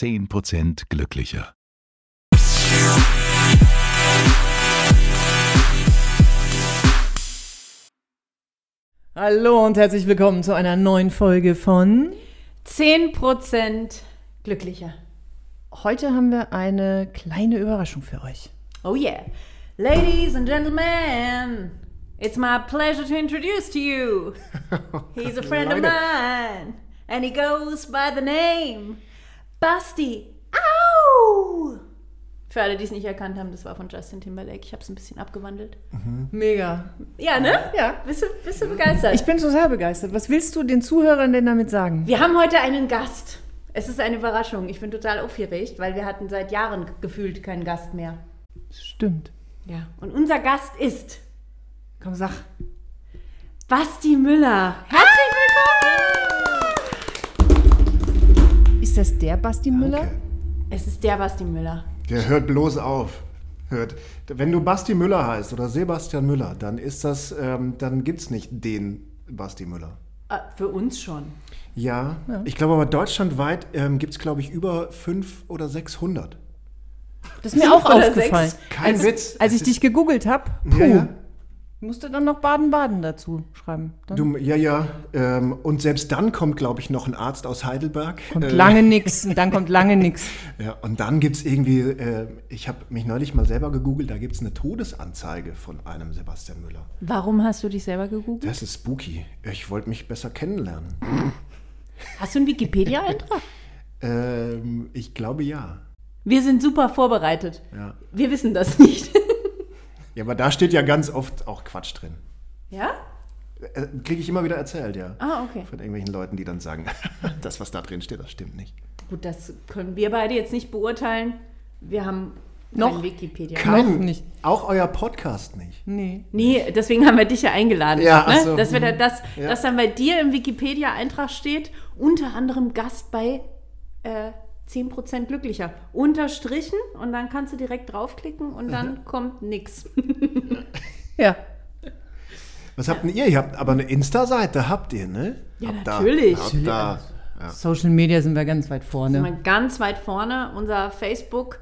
10% glücklicher. Hallo und herzlich willkommen zu einer neuen Folge von 10% glücklicher. Heute haben wir eine kleine Überraschung für euch. Oh yeah. Ladies and gentlemen, it's my pleasure to introduce to you. He's a friend of mine, and he goes by the name Basti. Au! Für alle, die es nicht erkannt haben, das war von Justin Timberlake. Ich habe es ein bisschen abgewandelt. Mega. Ja, ne? Ja. Bist du, bist du begeistert? Ich bin total begeistert. Was willst du den Zuhörern denn damit sagen? Wir haben heute einen Gast. Es ist eine Überraschung. Ich bin total aufgeregt, weil wir hatten seit Jahren gefühlt keinen Gast mehr. Stimmt. Ja. Und unser Gast ist Komm, sag. Basti Müller. Herzlich Ist das der Basti Müller? Okay. Es ist der Basti Müller. Der hört bloß auf. Hört. Wenn du Basti Müller heißt oder Sebastian Müller, dann ist das, ähm, dann gibt's nicht den Basti Müller. Äh, für uns schon. Ja, ich glaube aber deutschlandweit ähm, gibt es, glaube ich, über 500 oder 600. Das ist mir auch aufgefallen. sechs. Kein als, Witz. Als ich dich gegoogelt habe, Ja, ja. Musste dann noch Baden-Baden dazu schreiben. Dann Du, ja, ja. Ähm, und selbst dann kommt, glaube ich, noch ein Arzt aus Heidelberg. kommt Äh, lange nix. Und dann kommt lange nix. Ja, und dann gibt es irgendwie, äh, ich habe mich neulich mal selber gegoogelt, da gibt es eine Todesanzeige von einem Sebastian Müller. Warum hast du dich selber gegoogelt? Das ist spooky. Ich wollte mich besser kennenlernen. Hast du einen Wikipedia-Eintrag? Ähm, ich glaube ja. Wir sind super vorbereitet. ja. Wir wissen das nicht. Ja, aber da steht ja ganz oft auch Quatsch drin. ja? Äh, Kriege ich immer wieder erzählt, ja. Ah, okay. Von irgendwelchen Leuten, die dann sagen, das, was da drin steht, das stimmt nicht. Gut, das können wir beide jetzt nicht beurteilen. Wir haben Noch kein Wikipedia. Noch nicht. Auch euer Podcast nicht. Nee. Nee, deswegen haben wir dich ja eingeladen. Ja, ne? so. dass, wir da, dass, Ja. dass dann bei dir im Wikipedia-Eintrag steht, unter anderem Gast bei äh, 10% glücklicher. Unterstrichen und dann kannst du direkt draufklicken und dann kommt nix. Ja. Was habt denn ihr? Ihr habt aber eine Insta-Seite, habt ihr, ne? Ja, Habt natürlich. Da, habt da, ja. Social Media sind wir ganz weit sind vorne. wir ganz weit vorne. Unser Facebook,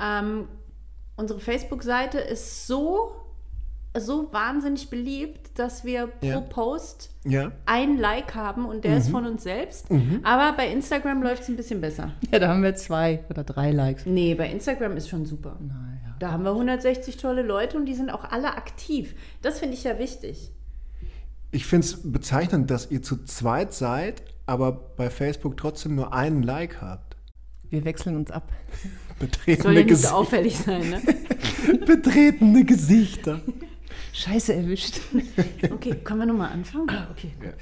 ähm, unsere Facebook-Seite ist so, so wahnsinnig beliebt, dass wir pro Ja. Post ja. ein Like haben und der Mhm. ist von uns selbst. Aber bei Instagram läuft es ein bisschen besser. Ja, da haben wir zwei oder drei Likes. Nee, bei Instagram ist schon super. Da haben wir 160 tolle Leute und die sind auch alle aktiv. Das finde ich ja wichtig. Ich finde es bezeichnend, dass ihr zu zweit seid, aber bei Facebook trotzdem nur einen Like habt. Wir wechseln uns ab. Soll Betretene, ja nicht Gesi so auffällig sein, ne? betretene Gesichter. Scheiße erwischt. Okay, können wir nochmal anfangen? Okay, gut.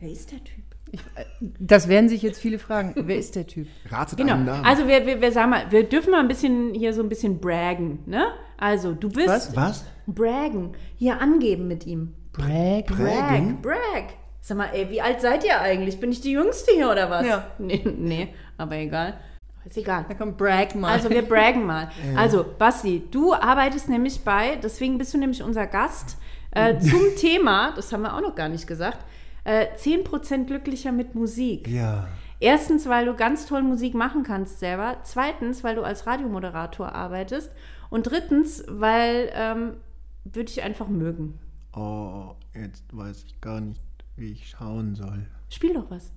Wer ist der Typ? Ich, äh, das werden sich jetzt viele fragen. Wer ist der Typ? Ratet Genau. einen Namen. Also wir, wir, wir sagen mal, wir dürfen mal ein bisschen hier so ein bisschen braggen, ne? Also du bist Was? Was? braggen, hier angeben mit ihm. Bragg. Braggen? Brag, brag. Sag mal, ey, wie alt seid ihr eigentlich? Bin ich die Jüngste hier oder was? Ja. Nee, nee, aber egal. Ist egal. Da kommt Bragg mal. Also wir braggen mal. Also Basti, du arbeitest nämlich bei, deswegen bist du nämlich unser Gast, äh, zum Thema, das haben wir auch noch gar nicht gesagt, äh, 10% glücklicher mit Musik. Ja. Erstens, weil du ganz toll Musik machen kannst selber. Zweitens, weil du als Radiomoderator arbeitest. Und drittens, weil ähm, würde ich einfach mögen. Oh, jetzt weiß ich gar nicht, wie ich schauen soll. Spiel doch was.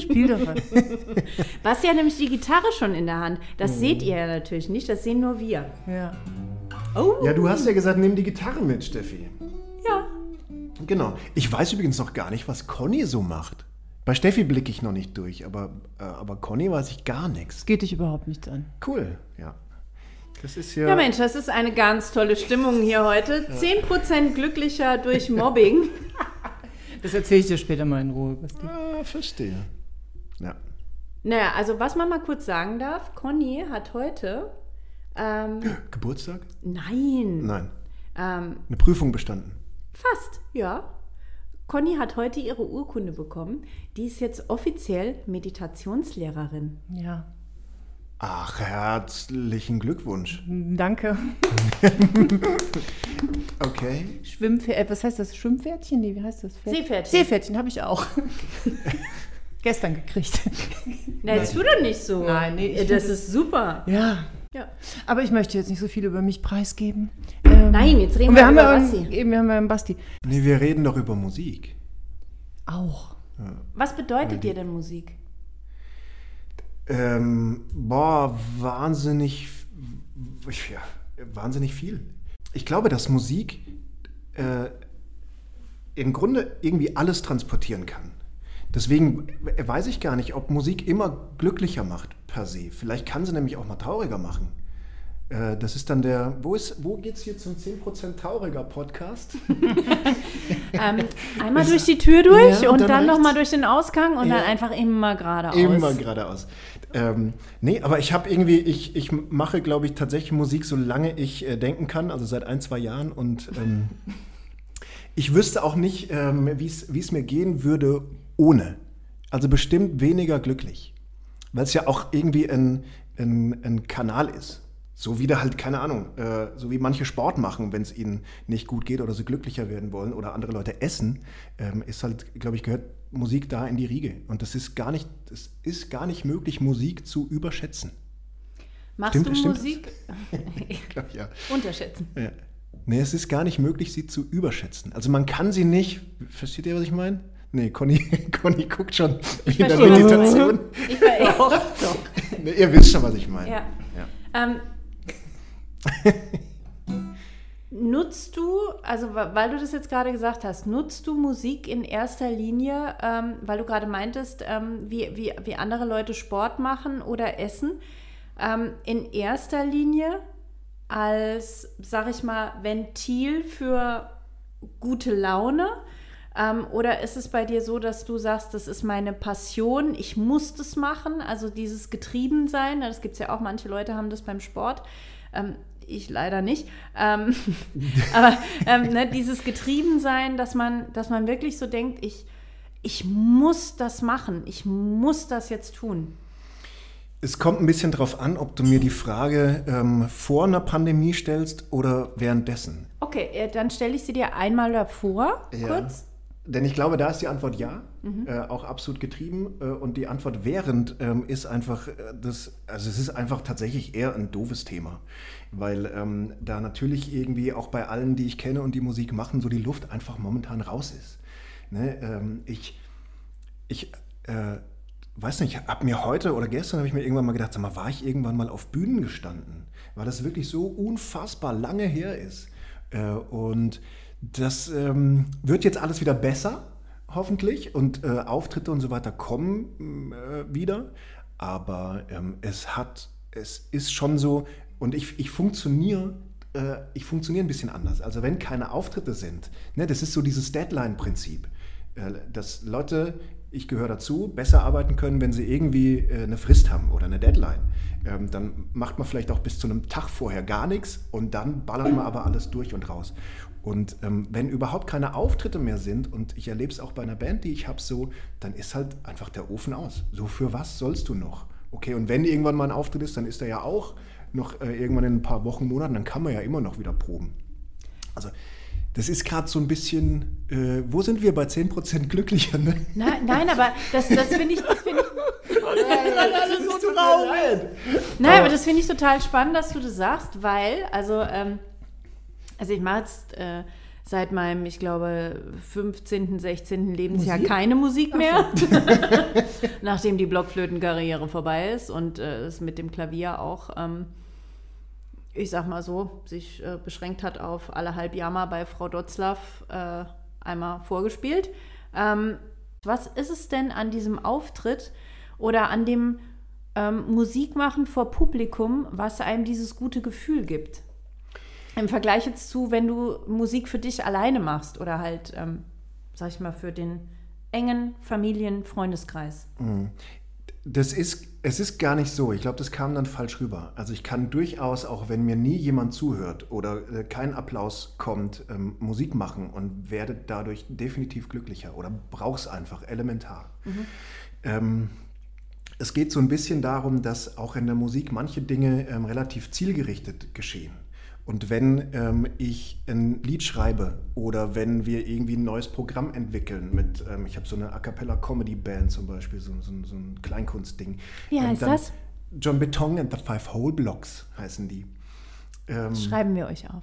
Spiel doch was. Basti hat nämlich die Gitarre schon in der Hand. Das seht ihr ja natürlich nicht, das sehen nur wir. Ja. Oh, Ja, du hast ja gesagt, nimm die Gitarre mit, Steffi. ja. Genau. Ich weiß übrigens noch gar nicht, was Conny so macht. Bei Steffi blicke ich noch nicht durch, aber, äh, aber Conny weiß ich gar nichts. Das geht dich überhaupt nichts an. Cool, ja. Das ist ja. Ja, Mensch, das ist eine ganz tolle Stimmung hier heute. 10% glücklicher durch Mobbing. Das erzähle ich dir später mal in Ruhe. Basti. Ah, verstehe. Ja. Naja, also was man mal kurz sagen darf, Conny hat heute, ähm, Geburtstag? nein, Nein. ähm, Eine Prüfung bestanden. fast, ja. Conny hat heute ihre Urkunde bekommen. Die ist jetzt offiziell Meditationslehrerin. Ja. Ach, herzlichen Glückwunsch. Danke. Okay. Schwimmpferd, was heißt das? Schwimmpferdchen? Nee, wie heißt das? Pferd? Seepferdchen. Seepferdchen habe ich auch. Gestern gekriegt. Na, jetzt tu doch nicht so. Nein, nee, das ist super. ja. Ja. Aber ich möchte jetzt nicht so viel über mich preisgeben. Ähm, Nein, jetzt reden wir wir über ja Basti. eben wir haben ja einen Basti. Nee, wir reden doch über Musik. Auch. Was bedeutet dir denn Musik? Ähm, boah, wahnsinnig, ja, wahnsinnig viel. Ich glaube, dass Musik äh, im Grunde irgendwie alles transportieren kann. Deswegen weiß ich gar nicht, ob Musik immer glücklicher macht per se. Vielleicht kann sie nämlich auch mal trauriger machen. Äh, Das ist dann der, wo, ist, wo geht's hier zum 10% trauriger Podcast? Ähm, einmal durch die Tür durch Ja, und und dann dann, nochmal durch den Ausgang und Ja. dann einfach immer geradeaus. Immer geradeaus. Ähm, nee, aber ich habe irgendwie, ich, ich mache, glaube ich, tatsächlich Musik, solange ich äh, denken kann, also seit ein, zwei Jahren. Und ähm, ich wüsste auch nicht, ähm, wie es mir gehen würde ohne. Also bestimmt weniger glücklich. Weil es ja auch irgendwie ein, ein, ein Kanal ist. So wie da halt, keine Ahnung, äh, so wie manche Sport machen, wenn es ihnen nicht gut geht oder sie glücklicher werden wollen oder andere Leute essen, ähm, ist halt, glaube ich, gehört Musik da in die Riege. Und das ist gar nicht, das ist gar nicht möglich, Musik zu überschätzen. Machst Stimmt- du stimmt Musik? Ich glaub, ja. Unterschätzen. ja. Nee, es ist gar nicht möglich, sie zu überschätzen. Also man kann sie nicht, versteht ihr, was ich meine? Nee, Conny, Conny guckt schon in der Meditation. Ich war, doch, doch. Nee, ihr wisst schon, was ich meine. Ja. Ja. Ähm, nutzt du, also weil du das jetzt gerade gesagt hast, nutzt du Musik in erster Linie, ähm, weil du gerade meintest, ähm, wie, wie, wie andere Leute Sport machen oder essen, ähm, in erster Linie als, sag ich mal, Ventil für gute Laune? Ähm, oder ist es bei dir so, dass du sagst, das ist meine Passion, ich muss das machen, also dieses Getriebensein, das gibt es ja auch, manche Leute haben das beim Sport, ähm, ich leider nicht, ähm, aber ähm, ne, dieses Getriebensein, dass man, dass man wirklich so denkt, ich, ich muss das machen, ich muss das jetzt tun. Es kommt ein bisschen drauf an, ob du mir die Frage ähm, vor einer Pandemie stellst oder währenddessen. Okay, äh, dann stelle ich sie dir einmal davor, kurz. Denn ich glaube, da ist die Antwort ja, äh, auch absolut getrieben. Äh, und die Antwort während ähm, ist einfach, äh, das, also es ist einfach tatsächlich eher ein doofes Thema. Weil ähm, da natürlich irgendwie auch bei allen, die ich kenne und die Musik machen, so die Luft einfach momentan raus ist. Ne? Ähm, ich, ich äh, weiß nicht, habe mir heute oder gestern habe ich mir irgendwann mal gedacht, sag mal, war ich irgendwann mal auf Bühnen gestanden? Weil das wirklich so unfassbar lange her ist. Äh, und das ähm, wird jetzt alles wieder besser, hoffentlich. Und äh, Auftritte und so weiter kommen äh, wieder. Aber ähm, es hat, es ist schon so, und ich, ich funktioniere äh, ich funktioniere ein bisschen anders. Also wenn keine Auftritte sind, ne, das ist so dieses Deadline-Prinzip, äh, dass Leute, ich gehöre dazu, besser arbeiten können, wenn sie irgendwie äh, eine Frist haben oder eine Deadline. Ähm, dann macht man vielleicht auch bis zu einem Tag vorher gar nichts und dann ballert man aber alles durch und raus. Und ähm, wenn überhaupt keine Auftritte mehr sind, und ich erlebe es auch bei einer Band, die ich habe, so, dann ist halt einfach der Ofen aus. So, für was sollst du noch? Okay, und wenn irgendwann mal ein Auftritt ist, dann ist er ja auch noch äh, irgendwann in ein paar Wochen, Monaten, dann kann man ja immer noch wieder proben. Also, das ist gerade so ein bisschen, äh, wo sind wir bei 10% glücklicher? Ne? Nein, nein, aber das, das finde ich, das finde ich, Das ist traurig. Nein, aber das finde ich total spannend, dass du das sagst, weil, also, ähm, also ich mache jetzt äh, seit meinem, ich glaube, 15., 16. Lebensjahr Musik? keine Musik mehr. Nachdem die Blockflötenkarriere vorbei ist und äh, es mit dem Klavier auch, ähm, ich sag mal so, sich äh, beschränkt hat auf alle halb mal bei Frau Dotzlaff äh, einmal vorgespielt. Ähm, was ist es denn an diesem Auftritt oder an dem ähm, Musikmachen vor Publikum, was einem dieses gute Gefühl gibt? Im Vergleich jetzt zu, wenn du Musik für dich alleine machst oder halt, ähm, sag ich mal, für den engen Familien-Freundeskreis. Das ist, es ist gar nicht so. Ich glaube, das kam dann falsch rüber. Also ich kann durchaus, auch wenn mir nie jemand zuhört oder äh, kein Applaus kommt, ähm, Musik machen und werde dadurch definitiv glücklicher oder brauch's einfach elementar. Ähm, es geht so ein bisschen darum, dass auch in der Musik manche Dinge ähm, relativ zielgerichtet geschehen. Und wenn ähm, ich ein Lied schreibe oder wenn wir irgendwie ein neues Programm entwickeln mit, ähm, ich habe so eine A Cappella Comedy Band zum Beispiel, so, so, so ein Kleinkunstding. Wie ähm, heißt das? John Beton and the Five Whole Blocks heißen die. Ähm, Schreiben wir euch auf.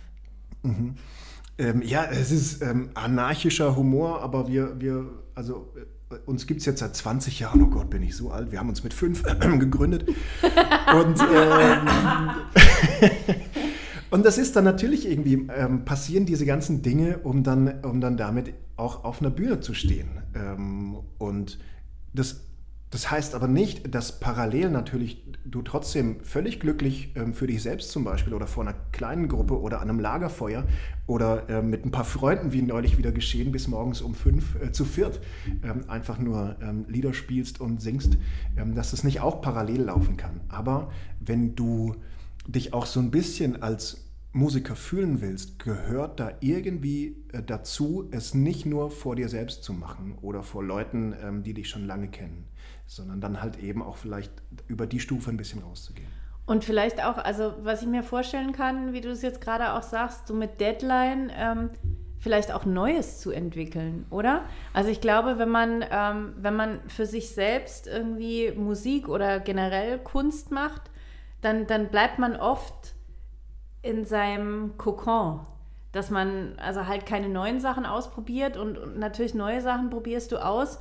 ähm, ja, es ist ähm, anarchischer Humor, aber wir, wir also äh, uns gibt es jetzt seit 20 Jahren, oh Gott, bin ich so alt, wir haben uns mit fünf gegründet. Und, und das ist dann natürlich irgendwie, ähm, passieren diese ganzen Dinge, um dann, um dann damit auch auf einer Bühne zu stehen. Ähm, und das, das heißt aber nicht, dass parallel natürlich du trotzdem völlig glücklich ähm, für dich selbst zum Beispiel oder vor einer kleinen Gruppe oder an einem Lagerfeuer oder ähm, mit ein paar Freunden, wie neulich wieder geschehen, bis morgens um fünf äh, zu viert ähm, einfach nur ähm, Lieder spielst und singst, ähm, dass das nicht auch parallel laufen kann. Aber wenn du dich auch so ein bisschen als Musiker fühlen willst, gehört da irgendwie äh, dazu, es nicht nur vor dir selbst zu machen oder vor Leuten, ähm, die dich schon lange kennen, sondern dann halt eben auch vielleicht über die Stufe ein bisschen rauszugehen. Und vielleicht auch, also was ich mir vorstellen kann, wie du es jetzt gerade auch sagst, so mit Deadline, ähm, vielleicht auch Neues zu entwickeln, oder? Also ich glaube, wenn man, ähm, wenn man für sich selbst irgendwie Musik oder generell Kunst macht, dann, dann bleibt man oft in seinem Kokon. Dass man also halt keine neuen Sachen ausprobiert und, und natürlich neue Sachen probierst du aus,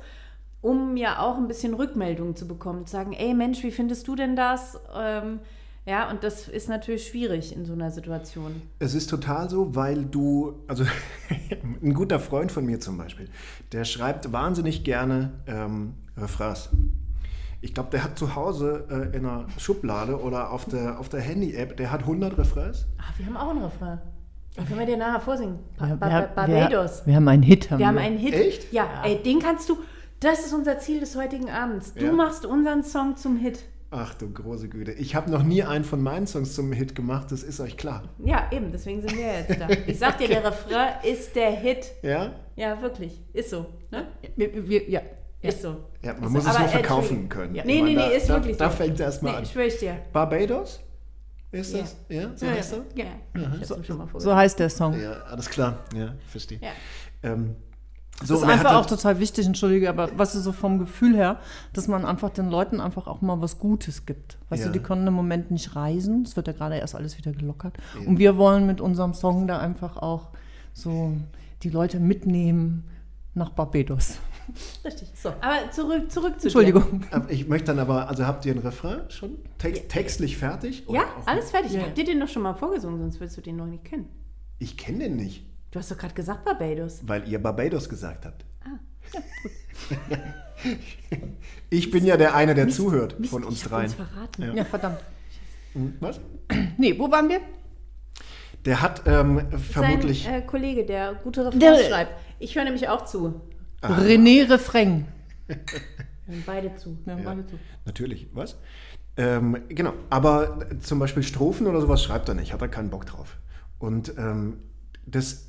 um ja auch ein bisschen Rückmeldung zu bekommen, zu sagen, ey Mensch, wie findest du denn das? Ähm, ja, und das ist natürlich schwierig in so einer Situation. Es ist total so, weil du, also ein guter Freund von mir zum Beispiel, der schreibt wahnsinnig gerne ähm, Refrains. Ich glaube, der hat zu Hause äh, in einer Schublade oder auf der, auf der Handy-App, der hat 100 Refrains. Ach, wir haben auch einen Refrain. Den können wir dir nachher vorsingen. Ba Ja, ba wir, ba wir, Barbados. wir haben einen Hit. Haben Wir haben einen Hit. Echt? Ja, ey, den kannst du. Das ist unser Ziel des heutigen Abends. Du Ja. machst unseren Song zum Hit. Ach du große Güte. Ich habe noch nie einen von meinen Songs zum Hit gemacht, das ist euch klar. Ja, eben, deswegen sind wir jetzt da. Ich sag dir, der Refrain ist der Hit. Ja? Ja, wirklich. Ist so. Ne? Wir, wir, ja. Ist so. Ja, man Ist muss so. es Aber, nur äh, verkaufen Entschuldigung. können. Ja. Nee, nee, nee, da, ist da, wirklich Da so. fängt es erstmal Nee, an. schwöre ich dir. Barbados? Ist Ja. das? Ja, so Ja, heißt ja. er? Ja, ich hab's ihm schon mal So vorgesagt. heißt der Song. Ja, alles klar. Ja, verstehe. Ja. Ähm, Das so, ist und er einfach auch total wichtig, entschuldige, aber was ist so vom Gefühl her, dass man einfach den Leuten einfach auch mal was Gutes gibt. Weißt Ja. du, die können im Moment nicht reisen, es wird ja gerade erst alles wieder gelockert. Und wir wollen mit unserem Song da einfach auch so die Leute mitnehmen nach Barbados. Richtig. So. Aber zurück, zurück zu Entschuldigung. Aber Ich möchte dann aber, also habt ihr einen Refrain schon Text, textlich fertig? dir. Ja, alles fertig. Ja, Ich ja. hab dir den doch schon mal vorgesungen, sonst willst du den noch nicht kennen. Ich kenne den nicht, Du hast doch gerade gesagt Barbados. weil ihr Barbados gesagt habt. Ah. ich bin ja der eine, der Mist, zuhört Mist, von uns ich dreien. uns verraten. Ja. Ja, verdammt. Hm, Was? Nee, wo waren wir? Der hat ähm, vermutlich. Sein äh, Kollege, der gute Refrains Der- schreibt. Ich höre nämlich auch zu. René Refrain. Wir beide zu. Ja, Ja. beide so. Natürlich, was? Ähm, genau, aber zum Beispiel Strophen oder sowas schreibt er nicht, hat er keinen Bock drauf. Und ähm, das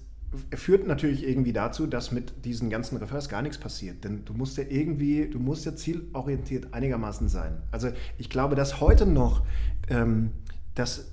führt natürlich irgendwie dazu, dass mit diesen ganzen Refers gar nichts passiert. Denn du musst ja irgendwie, du musst ja zielorientiert einigermaßen sein. Also ich glaube, dass heute noch, ähm, dass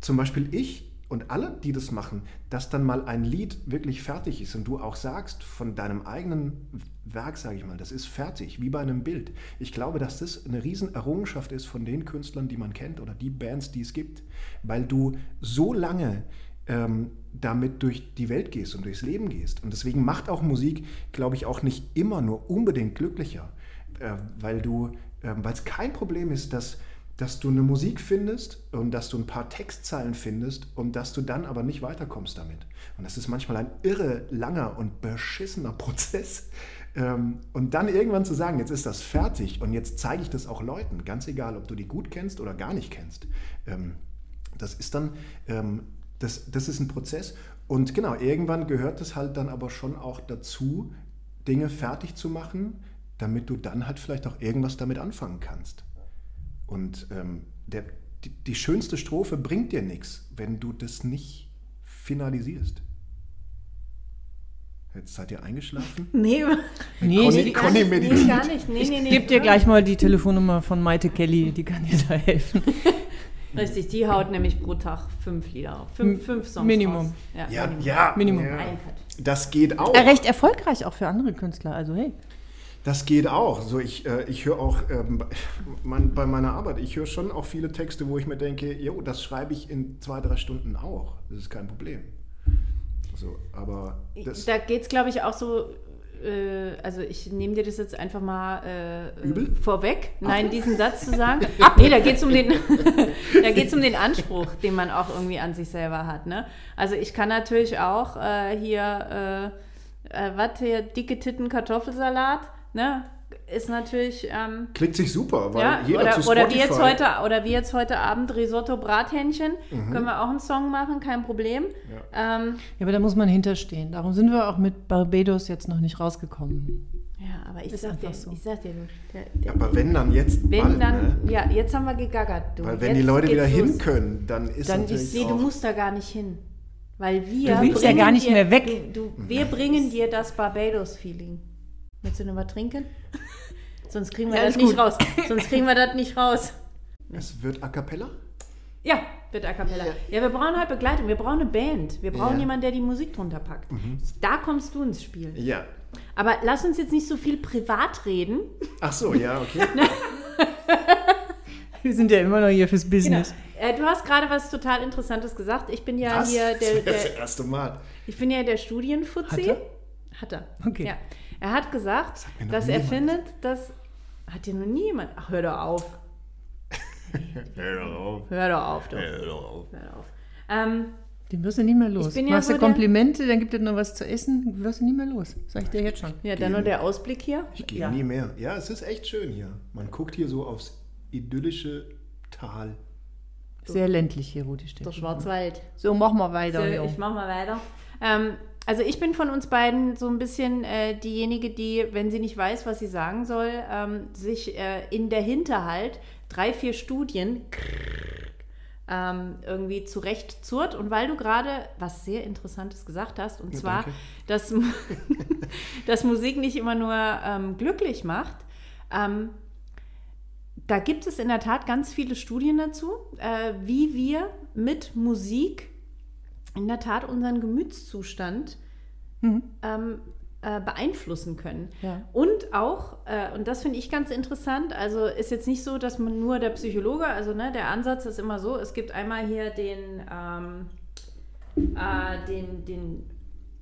zum Beispiel ich und alle, die das machen, dass dann mal ein Lied wirklich fertig ist und du auch sagst von deinem eigenen Werk, sage ich mal, das ist fertig, wie bei einem Bild. Ich glaube, dass das eine Riesenerrungenschaft ist von den Künstlern, die man kennt oder die Bands, die es gibt, weil du so lange ähm, damit durch die Welt gehst und durchs Leben gehst. Und deswegen macht auch Musik, glaube ich, auch nicht immer nur unbedingt glücklicher, äh, weil du, äh, weil es kein Problem ist, dass dass du eine Musik findest und dass du ein paar Textzeilen findest und dass du dann aber nicht weiterkommst damit. Und das ist manchmal ein irre langer und beschissener Prozess. Ähm, Und dann irgendwann zu sagen, jetzt ist das fertig und jetzt zeige ich das auch Leuten, ganz egal, ob du die gut kennst oder gar nicht kennst. Ähm, Das ist dann, ähm, das, das ist ein Prozess. Und genau, irgendwann gehört es halt dann aber schon auch dazu, Dinge fertig zu machen, damit du dann halt vielleicht auch irgendwas damit anfangen kannst. Und ähm, der, die, die schönste Strophe bringt dir nichts, wenn du das nicht finalisierst. Jetzt seid ihr eingeschlafen? Nee, Nee, Conny- nee, gar Conny nicht, nee, meditiert. gar nicht. Nee, nee, nee. ich gebe dir gleich mal die Telefonnummer von Maite Kelly, die kann dir da helfen. Richtig, die haut nämlich pro Tag fünf Lieder auf. Fünf, fünf Songs. Minimum. Raus. Ja, Minimum. ja. Minimum. Ja. Ein Cut. Das geht auch. Äh, recht erfolgreich auch für andere Künstler, also hey. Das geht auch. So, ich, äh, ich höre auch ähm, bei- mein, bei meiner Arbeit, ich höre schon auch viele Texte, wo ich mir denke, jo, das schreibe ich in zwei, drei Stunden auch. Das ist kein Problem. So, aber Da geht es, glaube ich, auch so. Äh, also, ich nehme dir das jetzt einfach mal äh, vorweg. Nein, diesen Satz zu sagen. nee, da geht es um, den da geht's um den Anspruch, den man auch irgendwie an sich selber hat. Ne? Also, ich kann natürlich auch äh, hier, äh, was hier, dicke Titten Kartoffelsalat, ne? Ist natürlich. Ähm, klickt sich super, weil ja, jeder oder, zu oder, Spotify... wie jetzt heute, oder wie jetzt heute Abend Risotto Brathähnchen. Mhm. Können wir auch einen Song machen, kein Problem. Ähm, Ja, aber da muss man hinterstehen. Darum sind wir auch mit Barbados jetzt noch nicht rausgekommen. ja, aber ich Ist sag dir, so. ich sag dir, du, der, der, aber wenn dann jetzt Wenn bald, dann, ne? ja, jetzt haben wir gegaggert. Du. Weil wenn jetzt die Leute wieder geht's hin los. können, dann ist Dann natürlich ist- Nee, du musst da gar nicht hin. Weil wir. Du willst ja gar nicht dir, mehr weg. Du, du, wir bringen dir das Barbados-Feeling. Willst du noch was trinken? Sonst kriegen wir Ja, das nicht gut. raus. Sonst kriegen wir das nicht raus. es wird A Cappella? Ja, bitte A Cappella. Ja, wir brauchen halt Begleitung. Wir brauchen eine Band. Wir brauchen Ja. jemanden, der die Musik drunter packt. Da kommst du ins Spiel. Ja. Aber lass uns jetzt nicht so viel privat reden. Ach so, ja, okay. Wir sind ja immer noch hier fürs Business. Äh, du hast gerade was total Interessantes gesagt. Ich bin ja Was? hier der, das ist das der, erste Mal. ich bin ja der Studienfuzzi. Hat er? Hat er. Okay. Ja. Er hat gesagt, dass er niemand. findet, dass. Hat dir noch nie jemand. Ach, hör doch auf. Hör doch auf. Hör doch auf, doch. Hör doch auf. Hör doch auf. Ähm, Den wirst du nie mehr los. Ich bin ja Machst so du Komplimente, dann gibt es noch was zu essen, wirst du nie mehr los. Sag ich dir jetzt schon. ja, dann nur der Ausblick hier. Ich gehe Ja. nie mehr. Ja, es ist echt schön hier. Man guckt hier so aufs idyllische Tal. Sehr ländlich hier, wo die steht. Der Schwarzwald. So, machen wir weiter. So, ich mach mal weiter. Ähm, also ich bin von uns beiden so ein bisschen äh, diejenige, die, wenn sie nicht weiß, was sie sagen soll, ähm, sich äh, in der Hinterhalt drei, vier Studien ähm, irgendwie zurecht zurrt. Und weil du gerade was sehr Interessantes gesagt hast, und Ja, zwar, danke. dass, dass Musik nicht immer nur ähm, glücklich macht, ähm, da gibt es in der Tat ganz viele Studien dazu, äh, wie wir mit Musik in der Tat unseren Gemütszustand ähm, äh, beeinflussen können. Ja. Und auch, äh, und das finde ich ganz interessant, also ist jetzt nicht so, dass man nur der Psychologe, also ne, der Ansatz ist immer so, es gibt einmal hier den, ähm, äh, den, den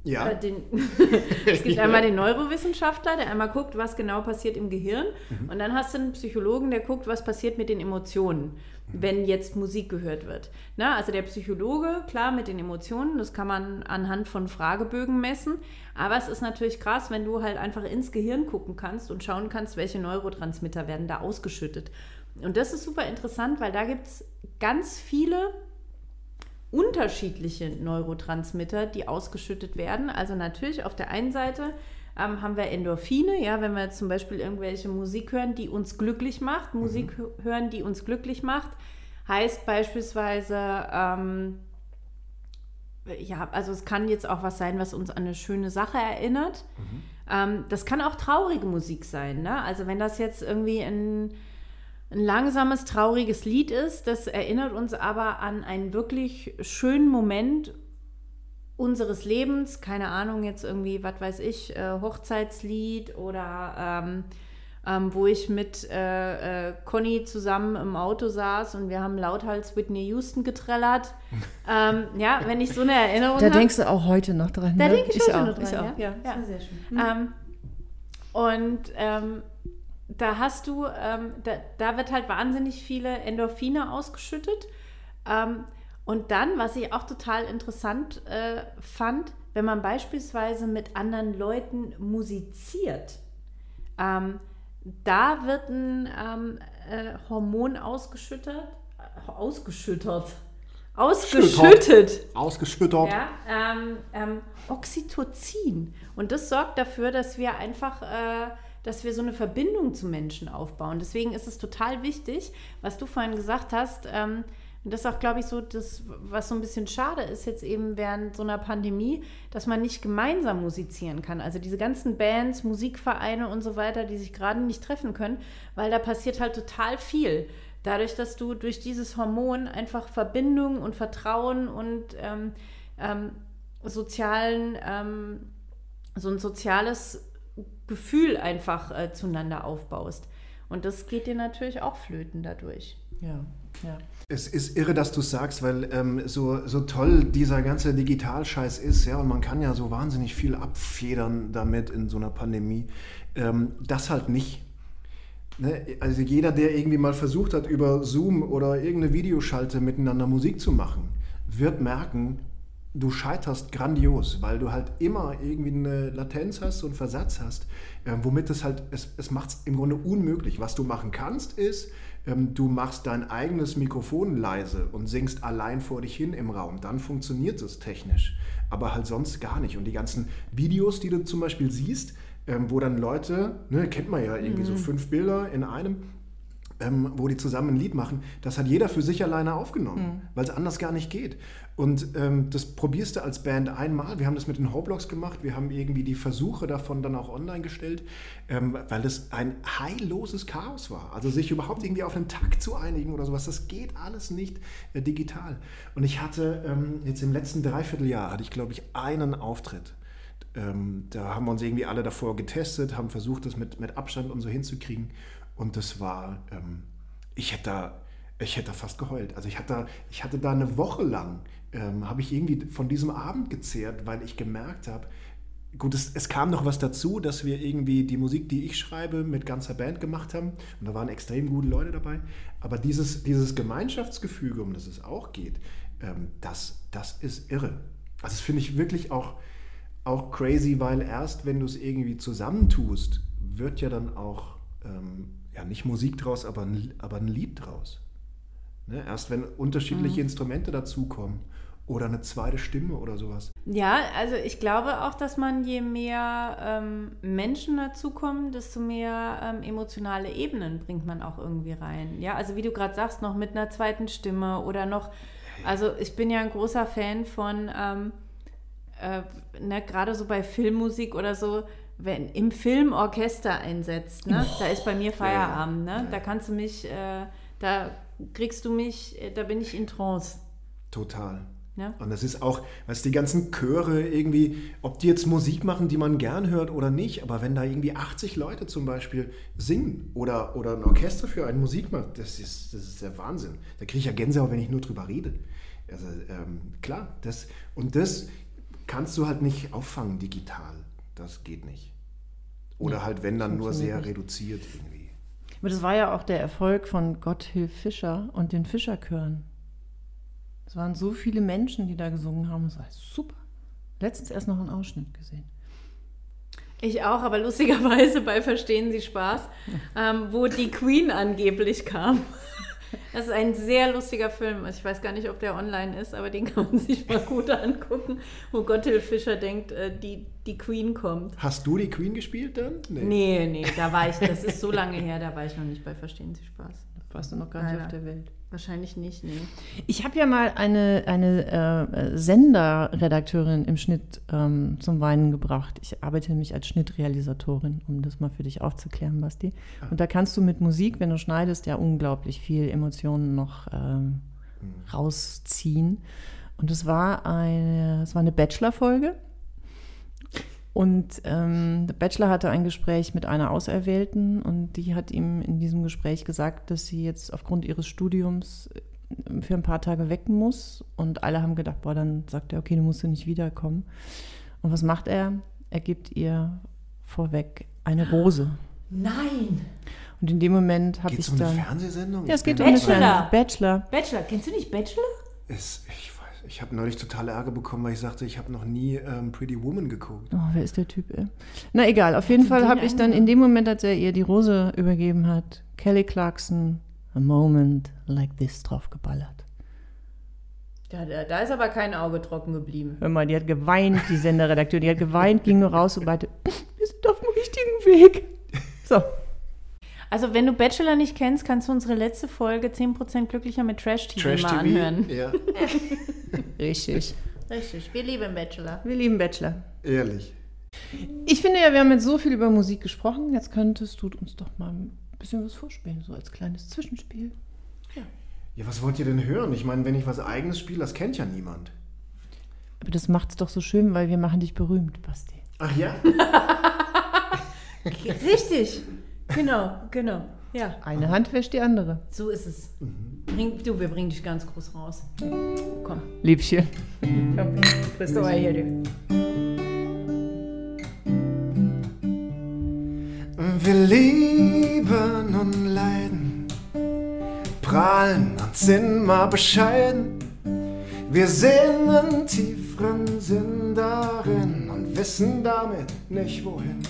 Ja. äh, den, es gibt einmal den Neurowissenschaftler, der einmal guckt, was genau passiert im Gehirn. Und dann hast du einen Psychologen, der guckt, was passiert mit den Emotionen, wenn jetzt Musik gehört wird. Na, also der Psychologe, klar, mit den Emotionen, das kann man anhand von Fragebögen messen. Aber es ist natürlich krass, wenn du halt einfach ins Gehirn gucken kannst und schauen kannst, welche Neurotransmitter werden da ausgeschüttet. Und das ist super interessant, weil da gibt es ganz viele unterschiedliche Neurotransmitter, die ausgeschüttet werden. Also natürlich auf der einen Seite ähm, haben wir Endorphine, ja, wenn wir zum Beispiel irgendwelche Musik hören, die uns glücklich macht. Musik hö- hören, die uns glücklich macht, heißt beispielsweise, ähm, ja, also es kann jetzt auch was sein, was uns an eine schöne Sache erinnert. Ähm, das kann auch traurige Musik sein. Ne? Also wenn das jetzt irgendwie ein, ein langsames, trauriges Lied ist, das erinnert uns aber an einen wirklich schönen Moment unseres Lebens. Keine Ahnung, jetzt irgendwie, was weiß ich, äh, Hochzeitslied oder ähm, ähm, wo ich mit äh, äh, Conny zusammen im Auto saß und wir haben lauthals Whitney Houston getrellert. ähm, ja, wenn ich so eine Erinnerung Da habe. denkst du auch heute noch dran. Da ne? denke ich, heute auch, noch dran, ich auch. ja. Ja. ja. sehr schön. Ähm, und ähm, da hast du, ähm, da, da wird halt wahnsinnig viele Endorphine ausgeschüttet. Ähm, und dann, was ich auch total interessant äh, fand, wenn man beispielsweise mit anderen Leuten musiziert, ähm, da wird ein ähm, äh, Hormon ausgeschüttet, äh, ausgeschüttet, ausgeschüttet. Ausgeschüttet. Ja, ähm, ähm, Oxytocin. Und das sorgt dafür, dass wir einfach, äh, dass wir so eine Verbindung zu Menschen aufbauen. Deswegen ist es total wichtig, was du vorhin gesagt hast. Ähm, und das ist auch, glaube ich, so das, was so ein bisschen schade ist jetzt eben während so einer Pandemie, dass man nicht gemeinsam musizieren kann. Also diese ganzen Bands, Musikvereine und so weiter, die sich gerade nicht treffen können, weil da passiert halt total viel. Dadurch, dass du durch dieses Hormon einfach Verbindung und Vertrauen und ähm, ähm, sozialen, ähm, so ein soziales Gefühl einfach äh, zueinander aufbaust. Und das geht dir natürlich auch flöten dadurch. Ja, ja. Es ist irre, dass du es sagst, weil ähm, so, so toll dieser ganze Digitalscheiß ist, ja, und man kann ja so wahnsinnig viel abfedern damit in so einer Pandemie. Ähm, das halt nicht. Ne? Also jeder, der irgendwie mal versucht hat, über Zoom oder irgendeine Videoschalte miteinander Musik zu machen, wird merken, du scheiterst grandios, weil du halt immer irgendwie eine Latenz hast und Versatz hast, äh, womit es halt, es, es macht es im Grunde unmöglich. Was du machen kannst, ist, ähm, du machst dein eigenes Mikrofon leise und singst allein vor dich hin im Raum. Dann funktioniert es technisch, aber halt sonst gar nicht. Und die ganzen Videos, die du zum Beispiel siehst, ähm, wo dann Leute, ne, kennt man ja irgendwie mhm. so fünf Bilder in einem, ähm, wo die zusammen ein Lied machen, das hat jeder für sich alleine aufgenommen, mhm. weil es anders gar nicht geht. Und ähm, das probierst du als Band einmal. Wir haben das mit den Hoblocks gemacht. Wir haben irgendwie die Versuche davon dann auch online gestellt, ähm, weil es ein heilloses Chaos war. Also sich überhaupt irgendwie auf einen Takt zu einigen oder sowas, das geht alles nicht äh, digital. Und ich hatte ähm, jetzt im letzten Dreivierteljahr, hatte ich glaube ich einen Auftritt. Ähm, da haben wir uns irgendwie alle davor getestet, haben versucht, das mit, mit Abstand und so hinzukriegen. Und das war, ähm, ich hätte da ich hätte fast geheult. Also ich hatte, ich hatte da eine Woche lang, ähm, habe ich irgendwie von diesem Abend gezehrt, weil ich gemerkt habe, gut, es, es, kam noch was dazu, dass wir irgendwie die Musik, die ich schreibe, mit ganzer Band gemacht haben. Und da waren extrem gute Leute dabei. Aber dieses, dieses Gemeinschaftsgefüge, um das es auch geht, ähm, das, das ist irre. Also das finde ich wirklich auch, auch crazy, weil erst wenn du es irgendwie zusammentust, wird ja dann auch, ähm, ja nicht Musik draus, aber ein, aber ein Lied draus. Ne? Erst wenn unterschiedliche mhm. Instrumente dazukommen oder eine zweite Stimme oder sowas. Ja, also ich glaube auch, dass man je mehr ähm, Menschen dazukommen, desto mehr ähm, emotionale Ebenen bringt man auch irgendwie rein. Ja, also wie du gerade sagst, noch mit einer zweiten Stimme oder noch, also ich bin ja ein großer Fan von, ähm, äh, ne, gerade so bei Filmmusik oder so, wenn im Film Orchester einsetzt, ne, oh, da ist bei mir Feierabend, ne, da kannst du mich, äh, da kriegst du mich, äh, da bin ich in Trance. Total. Ja. Und das ist auch, weißt du, die ganzen Chöre irgendwie, ob die jetzt Musik machen, die man gern hört oder nicht, aber wenn da irgendwie 80 Leute zum Beispiel singen oder, oder ein Orchester für einen Musik macht, das ist, das ist der Wahnsinn. Da kriege ich ja Gänsehaut, wenn ich nur drüber rede. Also ähm, klar, das, und das kannst du halt nicht auffangen digital. Das geht nicht. Oder ja, halt, wenn dann nur sehr nicht. reduziert irgendwie. Aber das war ja auch der Erfolg von Gotthilf Fischer und den Fischerchören. Es waren so viele Menschen, die da gesungen haben. Es war super. Letztens erst noch einen Ausschnitt gesehen. Ich auch, aber lustigerweise bei Verstehen Sie Spaß, ähm, wo die Queen angeblich kam. Das ist ein sehr lustiger Film. Ich weiß gar nicht, ob der online ist, aber den kann man sich mal gut angucken, wo Gotthilf Fischer denkt, äh, die, die Queen kommt. Hast du die Queen gespielt dann? Nee. nee, nee, da war ich, das ist so lange her, da war ich noch nicht bei Verstehen Sie Spaß. Warst du noch gar nicht auf der Welt. Wahrscheinlich nicht, nee. Ich habe ja mal eine, eine äh, Senderredakteurin im Schnitt ähm, zum Weinen gebracht. Ich arbeite nämlich als Schnittrealisatorin, um das mal für dich aufzuklären, Basti. Ja. Und da kannst du mit Musik, wenn du schneidest, ja unglaublich viel Emotionen noch ähm, mhm. rausziehen. Und es war eine, es war eine Bachelor-Folge. Und ähm, der Bachelor hatte ein Gespräch mit einer Auserwählten und die hat ihm in diesem Gespräch gesagt, dass sie jetzt aufgrund ihres Studiums äh, für ein paar Tage weg muss. Und alle haben gedacht, boah, dann sagt er, okay, du musst ja nicht wiederkommen. Und was macht er? Er gibt ihr vorweg eine Rose. Nein! Und in dem Moment habe ich um dann. Eine Fernsehsendung? Ja, es geht um eine Fernsehsendung. Bachelor. Bachelor. Kennst du nicht Bachelor? Es, ich ich habe neulich total Ärger bekommen, weil ich sagte, ich habe noch nie ähm, Pretty Woman geguckt. Oh, wer ist der Typ, ey? Na egal, auf jeden Fall habe ich dann in dem Moment, als er ihr die Rose übergeben hat, Kelly Clarkson, A Moment Like This draufgeballert. Ja, da, da, ist aber kein Auge trocken geblieben. Hör mal, die hat geweint, die Senderredakteurin, die hat geweint, ging nur raus und meinte, wir sind auf dem richtigen Weg. So, also, wenn du Bachelor nicht kennst, kannst du unsere letzte Folge 10% glücklicher mit Trash TV Trash mal anhören. Ja. Richtig. Richtig. Wir lieben Bachelor. Wir lieben Bachelor. Ehrlich. Ich finde ja, wir haben jetzt so viel über Musik gesprochen. Jetzt könntest du uns doch mal ein bisschen was vorspielen, so als kleines Zwischenspiel. Ja, was wollt ihr denn hören? Ich meine, wenn ich was Eigenes spiele, das kennt ja niemand. Aber das macht es doch so schön, weil wir machen dich berühmt, Basti. Ach ja? Richtig. Genau, genau. Ja, Eine Hand wäscht die andere. so ist es. Bring, du, wir bringen dich ganz groß raus. Komm, Liebchen. komm. Bist du mal hier, du. Wir lieben und leiden, prahlen und sind mal bescheiden. Wir sehen einen tieferen Sinn darin und wissen damit nicht wohin.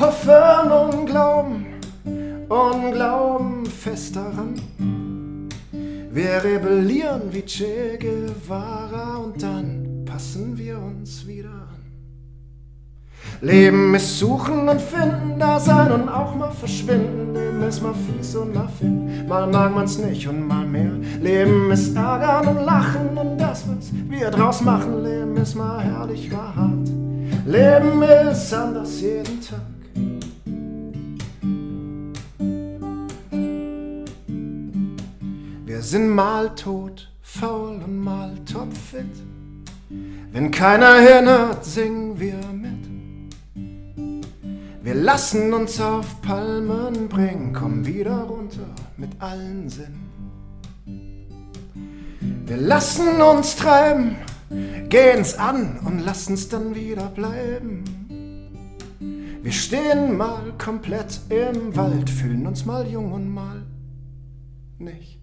Hoffen und glauben und glauben fest daran. Wir rebellieren wie Che Guevara und dann passen wir uns wieder an. Leben ist suchen und finden, da sein und auch mal verschwinden. Leben ist mal fies und mal fair. Mal mag man's nicht und mal mehr. Leben ist ärgern und lachen und das, was wir draus machen. Leben ist mal herrlich, mal hart. Leben ist anders jeden Tag. Sind mal tot, faul und mal topfit. Wenn keiner hinhört, singen wir mit. Wir lassen uns auf Palmen bringen, kommen wieder runter mit allen Sinnen. Wir lassen uns treiben, gehen's an und lassen's dann wieder bleiben. Wir stehen mal komplett im Wald, fühlen uns mal jung und mal nicht.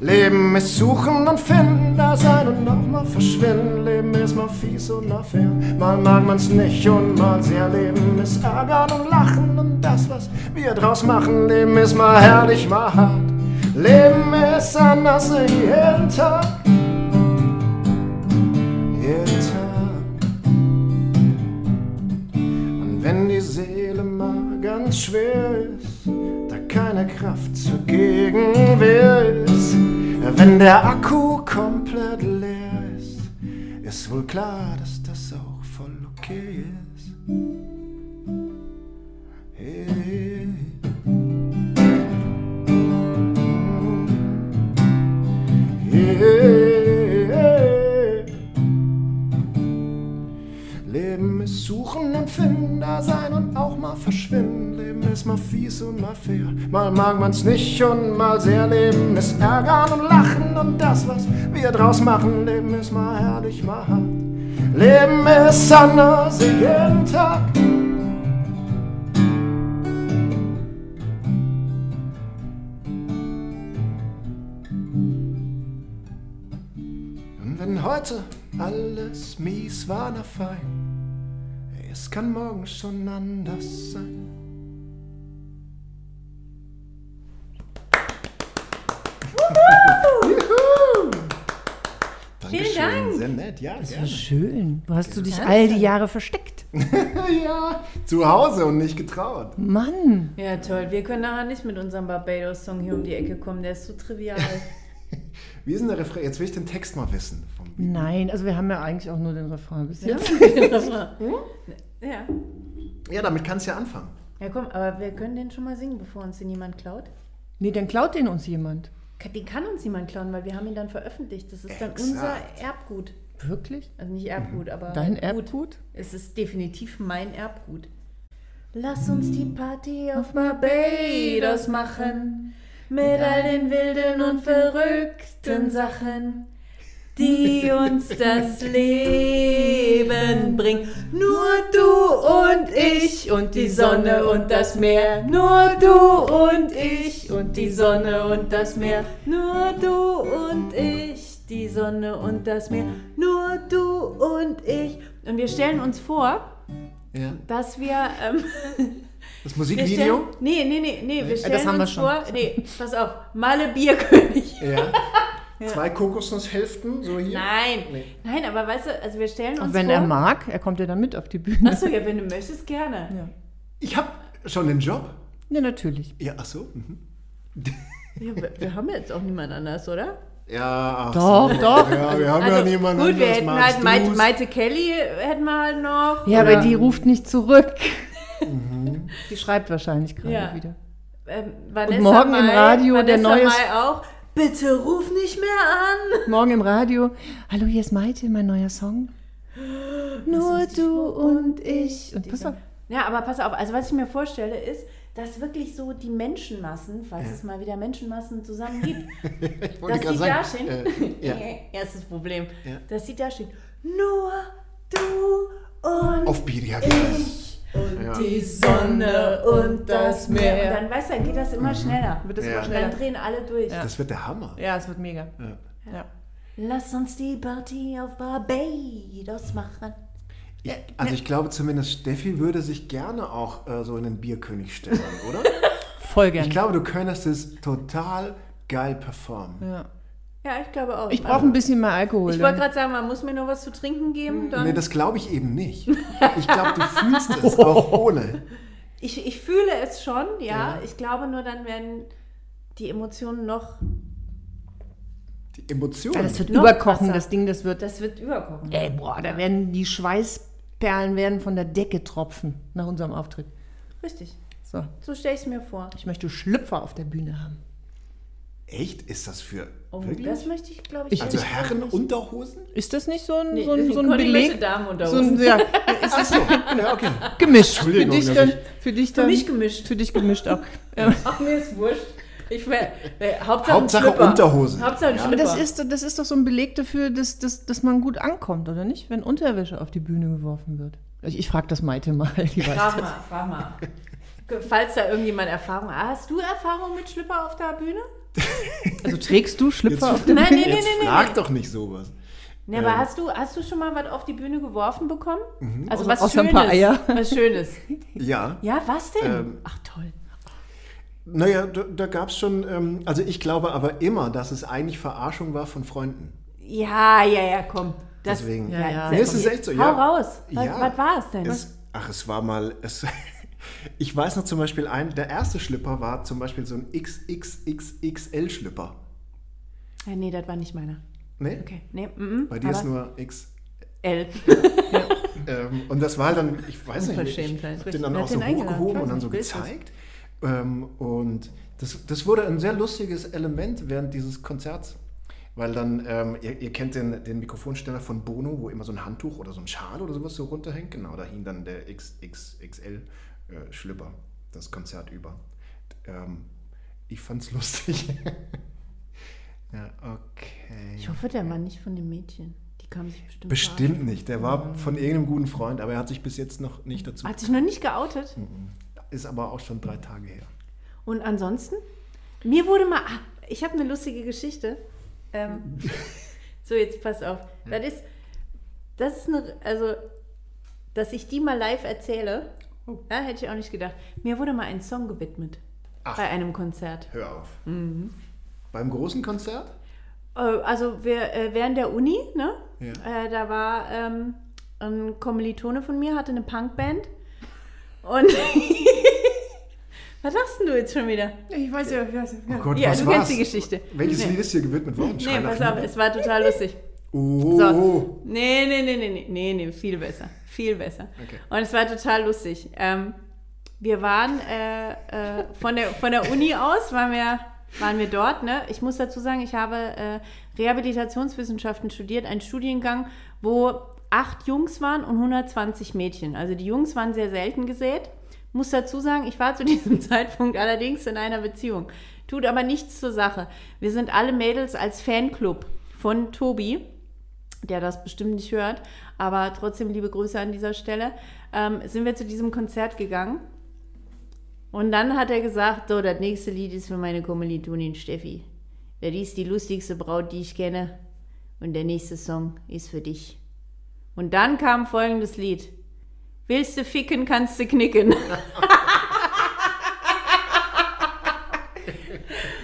Leben ist suchen und finden, da sein und auch mal verschwinden. Leben ist mal fies und mal fair. Mal mag man's nicht und mal sehr. Leben ist ärgern und lachen und das, was wir draus machen. Leben ist mal herrlich, mal hart. Leben ist anders jeden Tag. Jeden Tag. Und wenn die Seele mal ganz schwer ist, da keine Kraft zur Gegenwehr ist, wenn der Akku komplett leer ist, ist wohl klar, dass das auch voll okay ist. Hey. Hey. Leben ist suchen und finden, da sein und auch mal verschwinden. Mal fies und mal fair. Mal mag man's nicht und mal sehr. Leben ist ärgern und lachen und das, was wir draus machen. Leben ist mal herrlich, mal hart. Leben ist anders jeden Tag. Und wenn heute alles mies war, na fein, es kann morgen schon anders sein. Juhu! Dankeschön, Dank. Sehr nett, ja, Das war schön. Wo hast du dich all die Jahre versteckt? ja, zu Hause und nicht getraut. Mann. Ja, toll. Wir können nachher nicht mit unserem Barbados-Song hier um die Ecke kommen. Der ist so trivial. Wie ist denn der Refrain? Jetzt will ich den Text mal wissen. Vom Nein, also wir haben ja eigentlich auch nur den Refrain bis jetzt. ja. ja, damit kannst du ja anfangen. Ja, komm, aber wir können den schon mal singen, bevor uns den jemand klaut. Nee, dann klaut den uns jemand. Den kann uns niemand klauen, weil wir haben ihn dann veröffentlicht. Das ist dann Exakt. unser Erbgut. Wirklich? Also nicht Erbgut, aber Dein Gut. Erbgut? Es ist definitiv mein Erbgut. Lass uns die Party auf Barbados machen. Mit all den wilden und verrückten Sachen, die uns das Leben bringen. Nur du und ich und die Sonne und das Meer. Nur du und ich und die Sonne und das Meer. Nur du und ich, die Sonne und das Meer. Nur du und ich. Und wir stellen uns vor, Ja. dass wir. Ähm, Das Musikvideo? stellen, nee, nee, nee, nee, wir stellen das haben wir uns schon. vor. Nee, pass auf, Malle Bierkönig. Ja. Zwei Kokosnusshälften, so hier. Nein, Nee. nein, aber weißt du, also wir stellen uns Und wenn vor. er mag, er kommt ja dann mit auf die Bühne. Achso, ja, wenn du möchtest, gerne. Ja, Ich habe schon den Job. ja natürlich. Ja, ach so. Mhm. Ja, wir, wir haben jetzt auch niemand anders, oder? Ja, ach Doch, so. doch. Ja, wir haben ja niemanden Also, gut, wir hätten Magst halt Maite? Maite Kelly hätten wir halt noch. Ja, oder- aber die ruft nicht zurück. Die schreibt wahrscheinlich gerade Ja. wieder. ähm, Vanessa morgen im Mai, Radio der Vanessa neue- Mai auch. Bitte ruf nicht mehr an. Morgen im Radio. Hallo, hier ist Maite, mein neuer Song. Nur du und ich. Und pass auf. Ja, aber pass auf, also was ich mir vorstelle ist, dass wirklich so die Menschenmassen, falls es mal wieder Menschenmassen zusammen gibt, Ich dass die da stehen. äh, ja. Erstes Problem. Ja. Dass die da stehen. Nur du und Auf Biria ich und Ja. die Sonne und das Meer. Und dann weißt du, dann geht das immer schneller. Wird das Ja. immer Und schneller. dann drehen alle durch. Das wird der Hammer. Ja, es wird mega. Ja. Ja. Lass uns die Party auf Barbados machen. Ich, also ich glaube zumindest Steffi würde sich gerne auch äh, so in den Bierkönig stellen, oder? Voll gerne. Ich glaube, du könntest es total geil performen. ja. Ja, ich glaube auch. Ich brauche ein bisschen mehr Alkohol. Ich wollte gerade sagen, man muss mir nur was zu trinken geben. Dann Nee, das glaube ich eben nicht. Ich glaube, du fühlst es auch ohne. ich, ich fühle es schon, ja. Ja. Ich glaube nur, dann werden die Emotionen noch. Die Emotionen. Ja, das wird Noch überkochen, krasser. das Ding, das wird. Das wird überkochen. Ey, boah, da werden die Schweißperlen werden von der Decke tropfen nach unserem Auftritt. Richtig. So, So stelle ich es mir vor. ich möchte Schlüpfer auf der Bühne haben. Echt? Ist das für Oh, wirklich? das möchte ich, glaube ich, Also. Herrenunterhosen? Ist das nicht so ein, Nee, so ein, so ein Beleg? Damenunterhosen. So ein, ja, Ach so, ja, okay. gemischt. Für dich dann. Für dich Für dann. mich gemischt. Für dich gemischt auch. Ja. Ach, mir ist wurscht. Ich wär, wär, Hauptsache, Hauptsache. Unterhosen. Hauptsache Ja. Aber das ist, das ist doch so ein Beleg dafür, dass, dass, dass man gut ankommt, oder nicht? Wenn Unterwäsche auf die Bühne geworfen wird. Ich, ich frage das Maite mal, die weiß Frag das. mal, frag mal. Falls da irgendjemand Erfahrung hat. Hast du Erfahrung mit Schlüpper auf der Bühne? Also trägst du Schlüpfer auf der Nein, nee, Jetzt nee, nee. frag doch nicht sowas. Nee, aber hast du, hast du schon mal was auf die Bühne geworfen bekommen? Also Außer- was außer ein Schönes. paar Eier. Was Schönes. Ja. Ja, was denn? Ähm, Ach toll. Naja, da, da gab es schon, ähm, also ich glaube aber immer, dass es eigentlich Verarschung war von Freunden. Ja, ja, ja, komm. Das, Deswegen. Ja, ja. Nee, es ist echt so, Hau ja. raus. Was, Ja. was war es denn? Es, ach, es war mal. Es, ich weiß noch zum Beispiel, ein, der erste Schlipper war zum Beispiel so ein XXXXL-Schlipper. ja, nee, das war nicht meiner. Ne? Okay, nee, mm, mm, Bei dir ist nur X. L. Ähm, und das war halt dann, ich weiß nicht, ich Unverschämtheit. hab den dann auch so hochgehoben und dann so gezeigt. Ähm, und das, das wurde ein sehr lustiges Element während dieses Konzerts. Weil dann, ähm, ihr, ihr kennt den, den Mikrofonständer von Bono, wo immer so ein Handtuch oder so ein Schal oder sowas so runterhängt. Genau, da hing dann der XXXL-Schlüpper das Konzert über. Ähm, ich fand's lustig. ja, okay. Ich hoffe, der Mann nicht von dem Mädchen. Die kam sich bestimmt Bestimmt nicht. Der war von irgendeinem guten Freund, aber er hat sich bis jetzt noch nicht dazu. Hat sich noch nicht geoutet. Ist aber auch schon drei Tage her. Und ansonsten? Mir wurde mal. Ah, ich habe eine lustige Geschichte. Ähm, so, jetzt pass auf. Das ist. Das ist eine. Also, dass ich die mal live erzähle, ja, hätte ich auch nicht gedacht. Mir wurde mal ein Song gewidmet. Ach. Bei einem Konzert. Hör auf. Mhm. Beim großen Konzert? Äh, Also wir, äh, während der Uni, ne? Ja. Äh, da war ähm, ein Kommilitone von mir, hatte eine Punkband. Und was sagst denn du jetzt schon wieder? Ich weiß ja, ich weiß ja. Oh Gott, Ja, was du war's? kennst die Geschichte. Welches Nee. Lied ist hier gewidmet worden? Nee, pass auf, es war total lustig. Oh, So. Nee, nee, nee, nee, nee, nee, nee, viel besser. Viel besser. Okay. Und es war total lustig. Ähm, wir waren äh, äh, von, der, von der Uni aus, waren wir, waren wir dort. Ne? Ich muss dazu sagen, ich habe äh, Rehabilitationswissenschaften studiert, einen Studiengang, wo acht Jungs waren und 120 Mädchen. Also die Jungs waren sehr selten gesät. Muss dazu sagen, ich war zu diesem Zeitpunkt allerdings in einer Beziehung. Tut aber nichts zur Sache. Wir sind alle Mädels als Fanclub von Tobi der das bestimmt nicht hört, aber trotzdem liebe Grüße an dieser Stelle, ähm, sind wir zu diesem Konzert gegangen. Und dann hat er gesagt, so, das nächste Lied ist für meine Kommilitonin Steffi. Die ist die lustigste Braut, die ich kenne. Und der nächste Song ist für dich. Und dann kam folgendes Lied. Willst du ficken, kannst du knicken.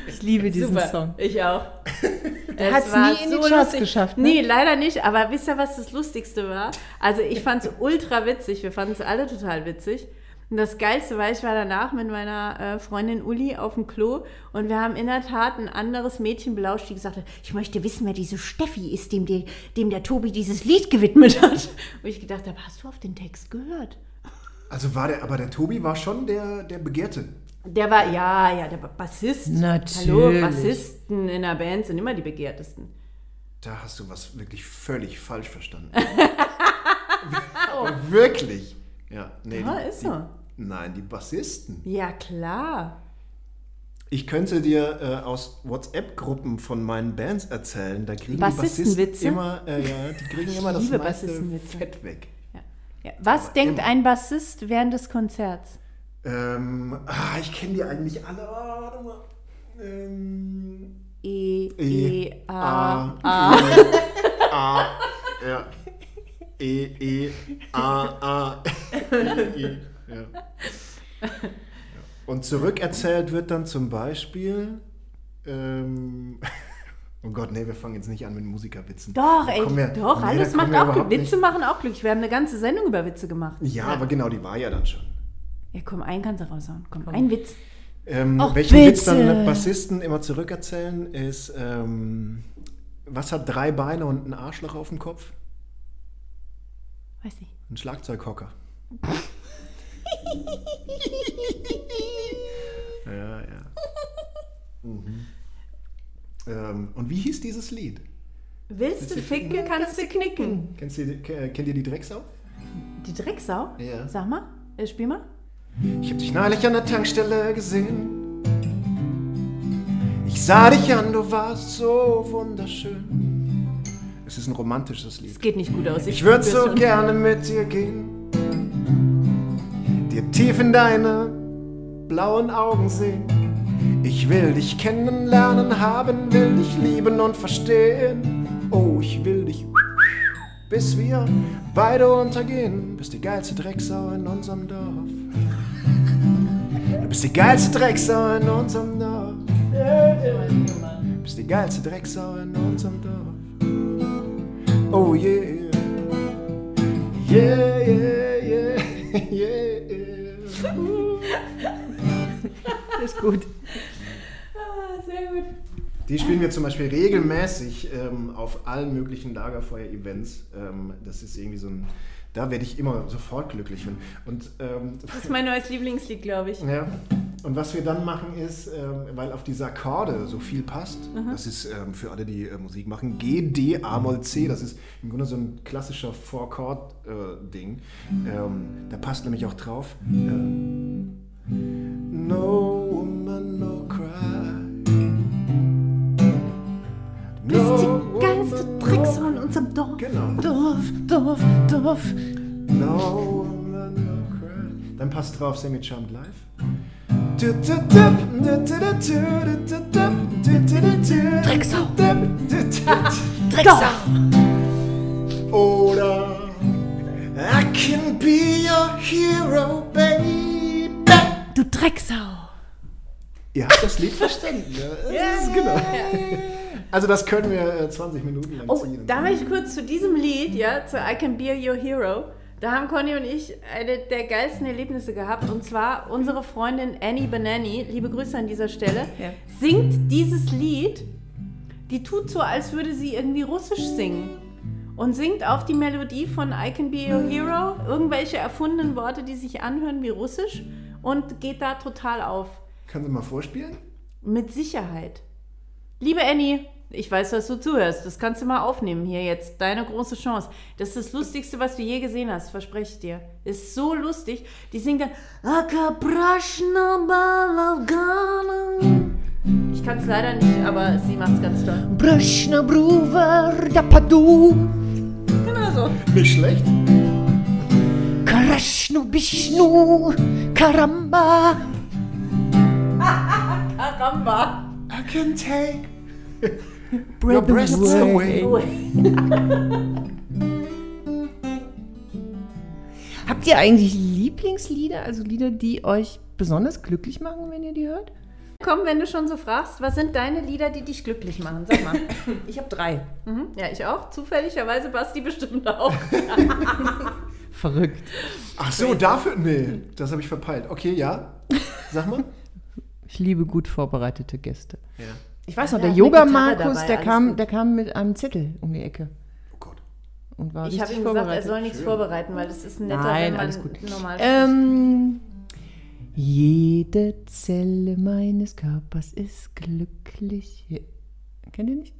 Ich liebe diesen Super, Song. ich auch. Der Es hat's war nie in die Charts geschafft, ne? Nee, leider nicht. Aber wisst ihr, was das Lustigste war? Also ich fand es ultra witzig. Wir fanden es alle total witzig. Und das Geilste war, ich war danach mit meiner äh, Freundin Uli auf dem Klo und wir haben in der Tat ein anderes Mädchen belauscht, die gesagt hat, ich möchte wissen, wer diese Steffi ist, dem, die, dem der Tobi dieses Lied gewidmet hat. Und ich gedacht habe, hast du auf den Text gehört? Also war der, aber der Tobi war schon der, der Begehrte Der war, ja, ja, der Bassist. Natürlich. Hallo, Bassisten in der Band sind immer die begehrtesten. Da hast du was wirklich völlig falsch verstanden. Aber wirklich. Ja, nee, Ja, die, ist die, so. Nein, die Bassisten. Ja, klar. Ich könnte dir äh, aus WhatsApp-Gruppen von meinen Bands erzählen, da kriegen die Bassistenwitze? Bassisten immer, äh, ja, die kriegen immer das meiste Bassistenwitze. Fett weg. Ja. Was Aber denkt immer. ein Bassist während des Konzerts? Ähm, ah, ich kenne die eigentlich alle. Ah, warte mal. Ähm, E, E, E, A, A. E, A, ja. E, E, A, A, E, E, ja. Und zurückerzählt wird dann zum Beispiel, ähm, oh Gott, nee, wir fangen jetzt nicht an mit Musikerwitzen. Doch, ey, wir- doch, nee, alles macht auch Witze nicht- machen auch glücklich. Wir haben eine ganze Sendung über Witze gemacht. Ja, aber genau, die war ja dann schon. Ja, komm, einen kannst du raushauen. Komm, ein Witz. Ähm, Och, welchen Witz bitte. dann Bassisten immer zurückerzählen, ist, ähm, was hat drei Beine und ein Arschloch auf dem Kopf? Weiß nicht. Ein Schlagzeughocker. ja, ja. Mhm. Ähm, und wie hieß dieses Lied? Willst du ficken, kannst du knicken. Kennst du, ke- kennt ihr die Drecksau? Die Drecksau? Ja. Sag mal, äh, spiel mal. Ich hab dich neulich an der Tankstelle gesehen. Ich sah dich an, du warst so wunderschön. Es ist ein romantisches Lied. Es geht nicht gut aus. Ich würde spür's so schon. gerne mit dir gehen, dir tief in deine blauen Augen sehen. Ich will dich kennenlernen, haben, will dich lieben und verstehen. Oh, ich will dich, bis wir beide untergehen. Bist die geilste Drecksau in unserem Dorf. Du bist die geilste Drecksau in unserem Dorf. Du bist die geilste Drecksau in unserem Dorf. Oh yeah. Yeah, yeah, yeah, yeah. Ist gut. Ah, sehr gut. Die spielen wir zum Beispiel regelmäßig ähm, auf allen möglichen Lagerfeuer-Events. Ähm, das ist irgendwie so ein. Da werde ich immer sofort glücklich. Wenn, und, ähm, Das ist mein neues Lieblingslied, glaube ich. ja. und was wir dann machen ist, ähm, weil auf diese Akkorde so viel passt, das ist ähm, für alle, die äh, Musik machen, G, D, A, Moll, C. Das ist im Grunde so ein klassischer Four-Chord-Ding. ähm, da passt nämlich auch drauf. ähm, no woman, no cry. No no- in unserem Dorf. Genau. Dorf, Dorf, Dorf. No woman, no cry. Dann passt drauf Semi Charmed Live. Drecksau. Drecksau. Oder I can be your hero, baby. Du Drecksau. Ihr habt das Lied verstanden. Ja, das ist genau. Also das können wir äh, 20 Minuten lang Oh, ziehen. da möchte ich kurz zu diesem Lied, ja, zu I Can Be Your Hero. Da haben Conny und ich eine der geilsten Erlebnisse gehabt. Und zwar unsere Freundin Annie Banani, liebe Grüße an dieser Stelle, Ja. singt dieses Lied. Die tut so, als würde sie irgendwie Russisch singen. Und singt auf die Melodie von I Can Be Your Hero irgendwelche erfundenen Worte, die sich anhören wie Russisch. Und geht da total auf. Kannst du mal vorspielen? Mit Sicherheit. Liebe Annie, ich weiß, dass du zuhörst. Das kannst du mal aufnehmen hier jetzt. Deine große Chance. Das ist das Lustigste, was du je gesehen hast, verspreche ich dir. Ist so lustig. Die singt dann. Ich kann es leider nicht, aber sie macht es ganz toll. Bröschner Bruver, da Padu. Genau so. Nicht schlecht. Karashnu Bishnu, Karamba. Karamba. I can take your breasts away. Habt ihr eigentlich Lieblingslieder, also Lieder, die euch besonders glücklich machen, wenn ihr die hört? Komm, wenn du schon so fragst, was sind deine Lieder, die dich glücklich machen? Sag mal. Ich habe drei. mhm. Ja, ich auch. Zufälligerweise Basti bestimmt auch. Verrückt. Ach so, dafür? Nee, das habe ich verpeilt. Okay, ja. Sag mal. Ich liebe gut vorbereitete Gäste. Ja. Ich weiß noch, Ja, der eine Yoga Gitarre Markus, dabei, der kam, gut. der kam mit einem Zettel um die Ecke Oh Gott. und war Ich habe ihm gesagt, er soll nichts vorbereiten, weil das ist netter, Nein, wenn man alles gut. normal Ähm, Jede Zelle meines Körpers ist glücklich. Kennt ihr nicht?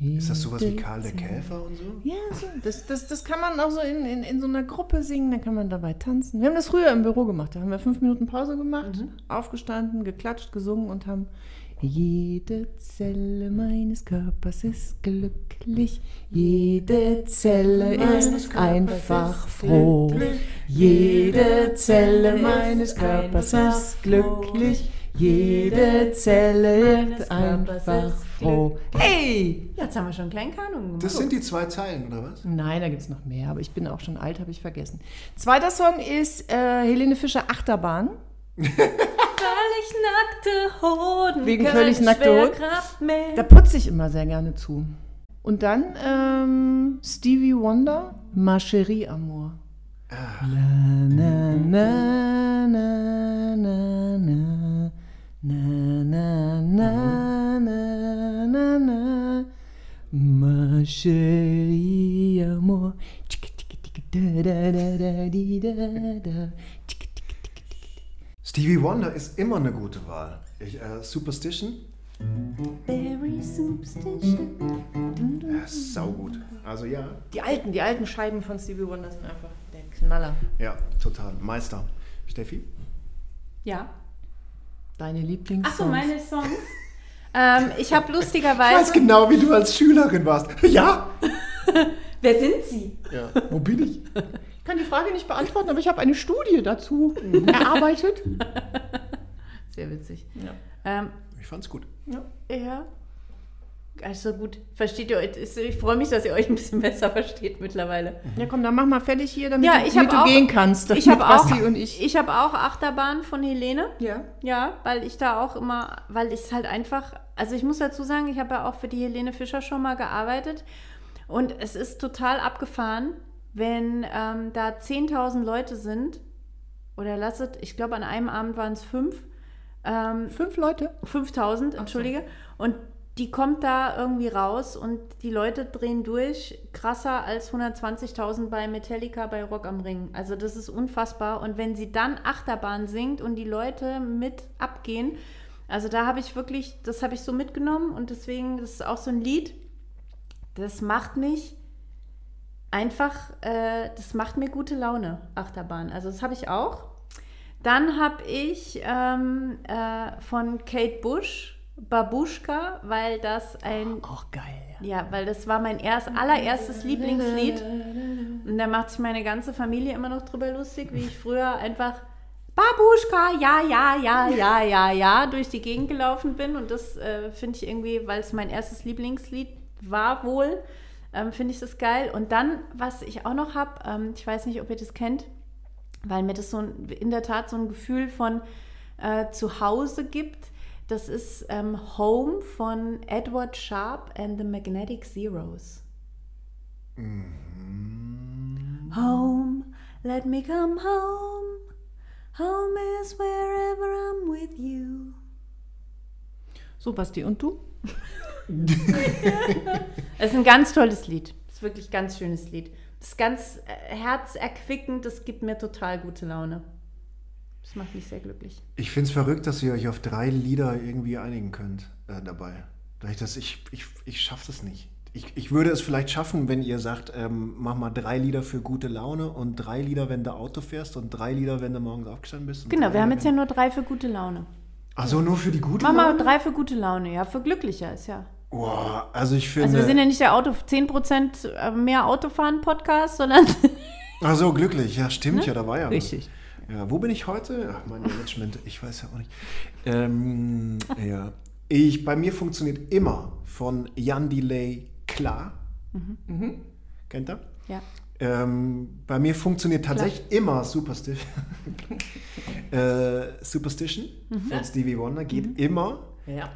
Ist das sowas wie Jede Karl der. Käfer und so? Ja, so, das, das, das kann man auch so in, in, in so einer Gruppe singen, dann kann man dabei tanzen. Wir haben das früher im Büro gemacht. Da haben wir fünf Minuten Pause gemacht, aufgestanden, geklatscht, gesungen und haben jede Zelle meines Körpers ist glücklich, jede Zelle ist einfach froh. Jede Zelle meines Körpers ist glücklich, jede Zelle ist einfach froh. Hey! Jetzt haben wir schon einen kleinen Kanon gemacht. Das sind die zwei Zeilen, oder was? Nein, da gibt es noch mehr, aber ich bin auch schon alt, habe ich vergessen. Zweiter Song ist äh, Helene Fischer Achterbahn. Völlig nackte Hoden. Wegen völlig nackte Hoden? Da putze ich immer sehr gerne zu. Und dann ähm, Stevie Wonder, Ma Chérie Amour. Na, na, na, na, na, na. Na, na, na, na, na, na. Ma chérie amour. Da, da, da, da, di, da, da. Stevie Wonder ist immer eine gute Wahl. Ich, äh, Superstition? Very superstition. Ja, saugut. Also ja, Die alten, die alten Scheiben von Stevie Wonder sind einfach der Knaller. ja, total. Meister. Steffi? Ja. Deine Lieblings. Achso, meine Songs. ähm, ich habe Ich weiß lustigerweise. genau, wie du als Schülerin warst. Ja! Wer sind Sie? Ja, wo bin ich? Ich kann die Frage nicht beantworten, aber ich habe eine Studie dazu erarbeitet. Sehr witzig. Ja. Ähm, Ich fand's gut. ja. Also gut, versteht ihr euch? Ich freue mich, dass ihr euch ein bisschen besser versteht mittlerweile. ja, komm, dann mach mal fertig hier, damit, Ja, du, ich damit du auch- gehen kannst. Ich habe auch, und ich. ich habe auch Achterbahn von Helene. Ja. Ja, weil ich da auch immer, weil ich es halt einfach, also ich muss dazu sagen, ich habe ja auch für die Helene Fischer schon mal gearbeitet und es ist total abgefahren, wenn ähm, da 10.000 Leute sind oder lasset, ich glaube an einem Abend waren es fünf, ähm, Fünf Leute. 5000, entschuldige, und die kommt da irgendwie raus und die Leute drehen durch, krasser als 120.000 bei Metallica bei Rock am Ring. Also das ist unfassbar. Und wenn sie dann Achterbahn singt und die Leute mit abgehen, also da habe ich wirklich, das habe ich so mitgenommen und deswegen, das ist auch so ein Lied, das macht mich einfach, äh, das macht mir gute Laune, Achterbahn. Also das habe ich auch. Dann habe ich ähm, äh, von Kate Bush Babuschka, weil das ein Auch geil. ja, weil das war mein erst, allererstes Lieblingslied. Und da macht sich meine ganze Familie immer noch drüber lustig, wie ich früher einfach Babuschka, ja, ja, ja, ja, ja, ja, durch die Gegend gelaufen bin. Und das äh, finde ich irgendwie, weil es mein erstes Lieblingslied war wohl, ähm, finde ich das geil. Und dann, was ich auch noch habe, ähm, ich weiß nicht, ob ihr das kennt, weil mir das so ein, in der Tat so ein Gefühl von äh, Zuhause gibt. Das ist ähm, Home von Edward Sharp and the Magnetic Zeros. Home, let me come home. Home is wherever I'm with you. So, Basti, und du? Es ist ein ganz tolles Lied. Es ist wirklich ein ganz schönes Lied. Das ist ganz äh, herzerquickend. Das gibt mir total gute Laune. Das macht mich sehr glücklich. Ich find's verrückt, dass ihr euch auf drei Lieder irgendwie einigen könnt äh, dabei. Da ich das, ich, ich, ich schaffe das nicht. Ich, ich würde es vielleicht schaffen, wenn ihr sagt, ähm, mach mal drei Lieder für gute Laune und drei Lieder, wenn du Auto fährst und drei Lieder, wenn du morgens aufgestanden bist. Genau, wir haben jetzt ja nur drei für gute Laune. Ach so, nur für die gute Mach mal Laune? drei für gute Laune. Ja, für glücklicher ist ja. Boah, also ich finde... Also wir sind ja nicht der Auto 10% mehr Autofahren-Podcast, sondern Ach so, glücklich. Ja, stimmt, ja, da war ja was. Richtig. Ja, wo bin ich heute? Ach, mein Management, ich weiß ja auch nicht. Ähm, ja. Ich, bei mir funktioniert immer von Jan Delay klar. Kennt ihr? ja. Ähm, bei mir funktioniert tatsächlich immer Superstition. äh, Superstition von Stevie Wonder geht immer. Ja.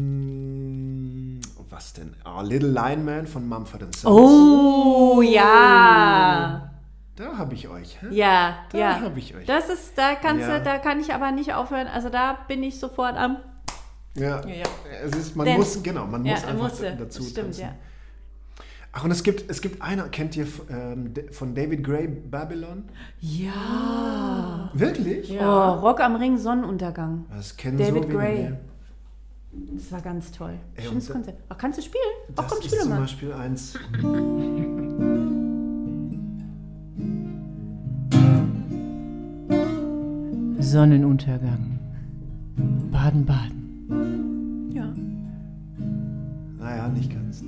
Ähm, was denn? Ah, Little Lion Man von Mumford Sons. Oh, ja. Da habe ich euch. Hä? Ja, Da ja. habe ich euch. Das ist, da kannst Ja. du, da kann ich aber nicht aufhören. Also da bin ich sofort am. Ja. Ja. Es ist, man Denn- muss, genau, man muss einfach musste. dazu Stimmt, tanzen. ja. Ach, und es gibt, es gibt einer, kennt ihr ähm, von David Gray Babylon? Ja. Wirklich? Oh, Rock am Ring, Sonnenuntergang. Das kennen David so. Gray. Das war ganz toll. Ey, Schönes da- Konzert. Ach, kannst du spielen? Ach, Das komm, ist spiel doch zum mal. Beispiel eins. Sonnenuntergang. Baden-Baden. Ja, Naja, nicht ganz.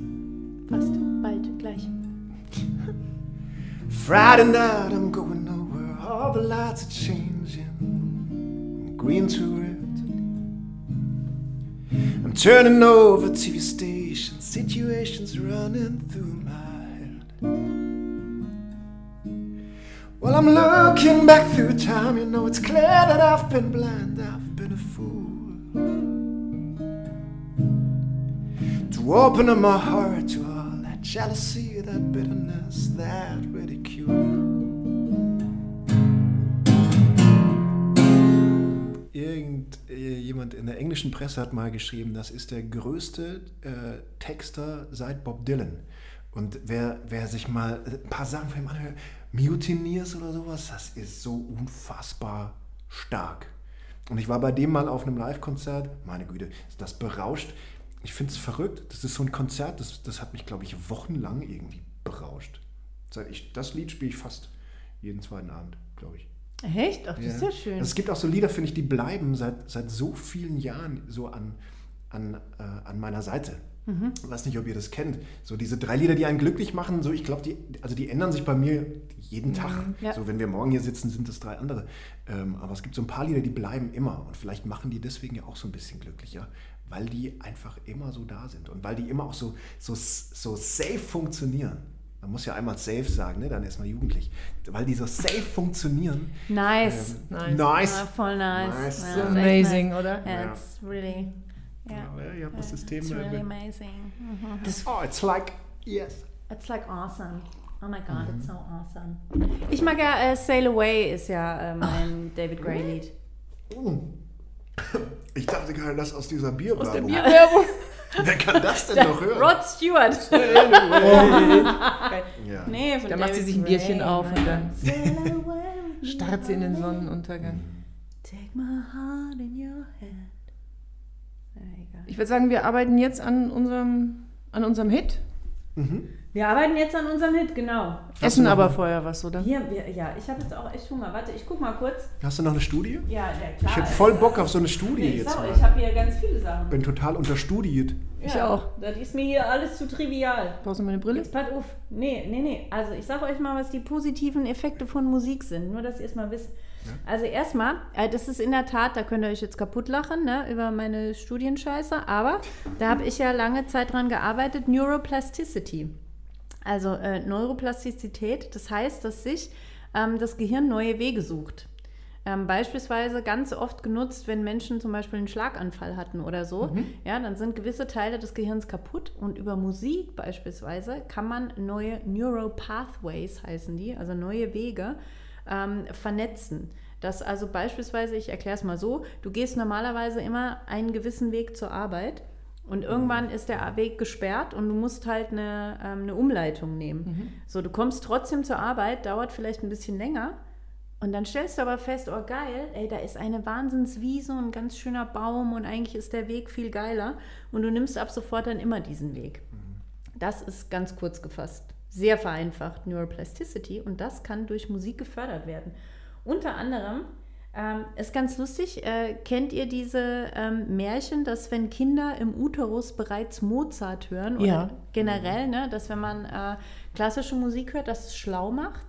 Fast. Bald, gleich. Friday night, I'm going nowhere. All the lights are changing, green to red. I'm turning over TV stations, situations running through my head. Well, I'm looking back through time, you know it's clear that I've been blind, I've been a fool. To open up my heart to jealousy, that bitterness, that ridicule. Irgendjemand in der englischen Presse hat mal geschrieben, das ist der größte äh, Texter seit Bob Dylan. Und wer, wer sich mal ein paar Sachen von ihm anhört, Mutineers oder sowas, das ist so unfassbar stark. Und ich war bei dem mal auf einem Live-Konzert, meine Güte, das berauscht. Ich finde es verrückt. Das ist so ein Konzert, das, das hat mich, glaube ich, wochenlang irgendwie berauscht. Seit ich, das Lied spiele ich fast jeden zweiten Abend, glaube ich. Echt? Ach, das ist ja schön. Also es gibt auch so Lieder, finde ich, die bleiben seit, seit so vielen Jahren so an, an, äh, an meiner Seite. Mhm. Ich weiß nicht, ob ihr das kennt. So diese drei Lieder, die einen glücklich machen, so ich glaube, die, also die ändern sich bei mir jeden Tag. Mhm. Ja. So wenn wir morgen hier sitzen, sind es drei andere. Ähm, aber es gibt so ein paar Lieder, die bleiben immer. Und vielleicht machen die deswegen ja auch so ein bisschen glücklicher, weil die einfach immer so da sind und weil die immer auch so, so, so safe funktionieren. Man muss ja einmal safe sagen, ne? dann ist man jugendlich. Weil die so safe funktionieren. nice. Ähm, Nice. nice. Ah, voll nice. Nice. Ja, So das ist echt amazing, nice. oder? Ja, Ja. it's really. Ja. Ja, ihr habt das System. It's really amazing. Mhm. Oh, it's like, yes. It's like awesome. Oh my god, it's so awesome. Ich mag ja äh, Sail Away ist ja äh, mein David Gray Lied. Ich dachte gerade, das aus dieser Bierwerbung. Aus der Bierwerbung. Wer kann das denn noch hören? Rod Stewart. Ja. Nee, von Da macht sie sich ein Bierchen Gray, auf und dann starrt sie in den Sonnenuntergang. Take my heart in your hand. Ich würde sagen, wir arbeiten jetzt an unserem, an unserem Hit. Wir arbeiten jetzt an unserem Hit, genau. Essen noch aber vorher was, oder? Hier, wir, ja, ich habe jetzt auch echt Hunger. Warte, ich guck mal kurz. Hast du noch eine Studie? Ja, ja klar. Ich hätte voll Bock auf so eine Studie Nee, ich jetzt mal. ich habe hier ganz viele Sachen. bin total unterstudiert. Ich ja, auch. Das ist mir hier alles zu trivial. Brauchst du meine Brille? Jetzt pass auf. Nee, nee, nee. Also ich sage euch mal, was die positiven Effekte von Musik sind. Nur, dass ihr es mal wisst. Also erstmal, äh, das ist in der Tat, da könnt ihr euch jetzt kaputt lachen, ne, über meine Studienscheiße, aber da habe ich ja lange Zeit dran gearbeitet, Neuroplasticity. Also äh, Neuroplastizität, das heißt, dass sich ähm, das Gehirn neue Wege sucht. Ähm, beispielsweise ganz oft genutzt, wenn Menschen zum Beispiel einen Schlaganfall hatten oder so. Ja, dann sind gewisse Teile des Gehirns kaputt und über Musik beispielsweise kann man neue Neuropathways heißen die, also neue Wege ähm, vernetzen. Das also beispielsweise, ich erkläre es mal so, du gehst normalerweise immer einen gewissen Weg zur Arbeit und irgendwann ist der Weg gesperrt und du musst halt eine, ähm, eine Umleitung nehmen. So, du kommst trotzdem zur Arbeit, dauert vielleicht ein bisschen länger. Und dann stellst du aber fest, oh geil, ey, da ist eine Wahnsinnswiese und ein ganz schöner Baum und eigentlich ist der Weg viel geiler. Und du nimmst ab sofort dann immer diesen Weg. Das ist ganz kurz gefasst. Sehr vereinfacht Neuroplasticity und das kann durch Musik gefördert werden. Unter anderem ähm, ist ganz lustig, äh, kennt ihr diese ähm, Märchen, dass wenn Kinder im Uterus bereits Mozart hören oder Ja. generell, ne, dass wenn man äh, klassische Musik hört, das es schlau macht?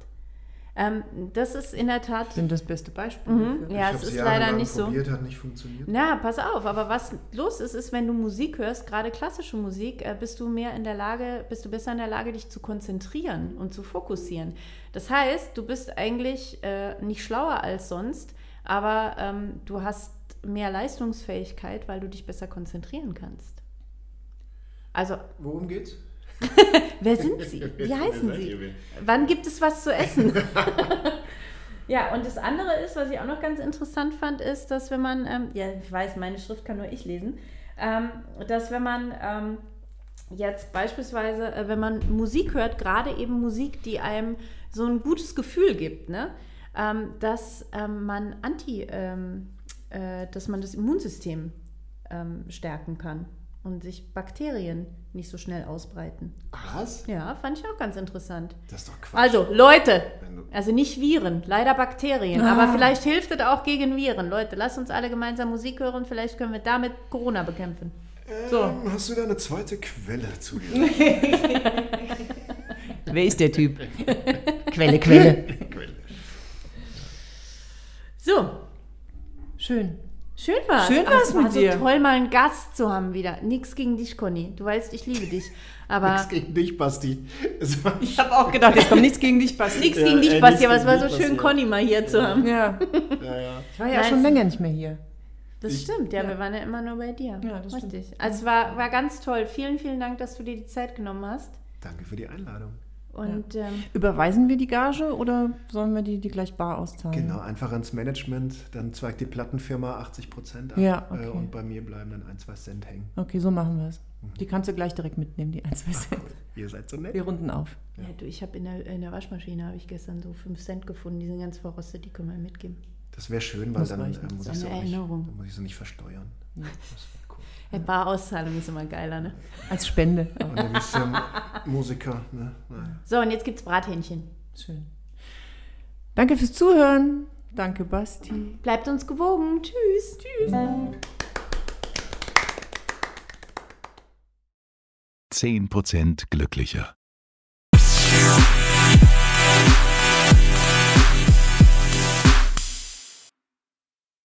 Ähm, das ist in der Tat. Bin das beste Beispiel. Mhm, dafür. ja, Ich es ist leider nicht so. probiert, hat nicht funktioniert. Na, pass auf, aber was los ist, ist, wenn du Musik hörst, gerade klassische Musik, äh, bist du mehr in der Lage, bist du besser in der Lage, dich zu konzentrieren und zu fokussieren. Das heißt, du bist eigentlich äh, nicht schlauer als sonst, aber ähm, du hast mehr Leistungsfähigkeit, weil du dich besser konzentrieren kannst. Also, Worum geht's? wer sind Sie? Wie heißen Sie? Wann gibt es was zu essen? ja, und das andere ist, was ich auch noch ganz interessant fand, ist, dass wenn man, ähm, ja, ich weiß, meine Schrift kann nur ich lesen, ähm, dass wenn man ähm, jetzt beispielsweise, äh, wenn man Musik hört, gerade eben Musik, die einem so ein gutes Gefühl gibt, ne? Ähm, dass ähm, man anti, ähm, äh, dass man das Immunsystem ähm, stärken kann und sich Bakterien nicht so schnell ausbreiten. Was? Ja, fand ich auch ganz interessant. Das ist doch Quatsch. Also, Leute, also nicht Viren, leider Bakterien, aber vielleicht hilft es auch gegen Viren. Leute, lasst uns alle gemeinsam Musik hören, vielleicht können wir damit Corona bekämpfen. So. Ähm, hast du da eine zweite Quelle zu dir? Wer ist der Typ? Quelle, Quelle. So, Schön. schön war's. Schön war's es war mit so dir. toll, mal einen Gast zu haben wieder. Nix gegen dich, Conny. Du weißt, ich liebe dich. Aber Nichts gegen dich, Basti. Ich habe auch gedacht, jetzt kommt nichts gegen dich, Basti. nichts Ja, gegen dich, ey, Basti, nichts aber es war so schön, ja. Conny mal hier zu haben. Ja, ja, ja. ich war ja Nein, schon länger nicht mehr hier. Das stimmt, ja, wir waren ja immer nur bei dir. Ja, das Richtig. Also es war, war ganz toll. Vielen, vielen Dank, dass du dir die Zeit genommen hast. Danke für die Einladung. Und ähm, Überweisen wir die Gage oder sollen wir die, die gleich bar auszahlen? Genau, einfach ans Management, dann zweigt die Plattenfirma 80 Prozent ab Ja, okay. äh, und bei mir bleiben dann ein, zwei Cent hängen. Okay, so machen wir es. Die kannst du gleich direkt mitnehmen, die 1, 2 Cent. Ihr seid so nett. Wir runden auf. ja, du, ich habe in der, in der Waschmaschine habe ich gestern so 5 Cent gefunden, die sind ganz verrostet, die können wir mitgeben. Das wäre schön, weil Muss dann äh, muss, Das ich so nicht, dann muss ich so nicht versteuern. Ja, Barauszahlung ist immer geiler, ne? Als Spende. Und dann bist du ja Musiker. Ne? Naja. So, und jetzt gibt's Brathähnchen. Schön. Danke fürs Zuhören. Danke, Basti. Bleibt uns gewogen. Tschüss. Tschüss. 10% glücklicher.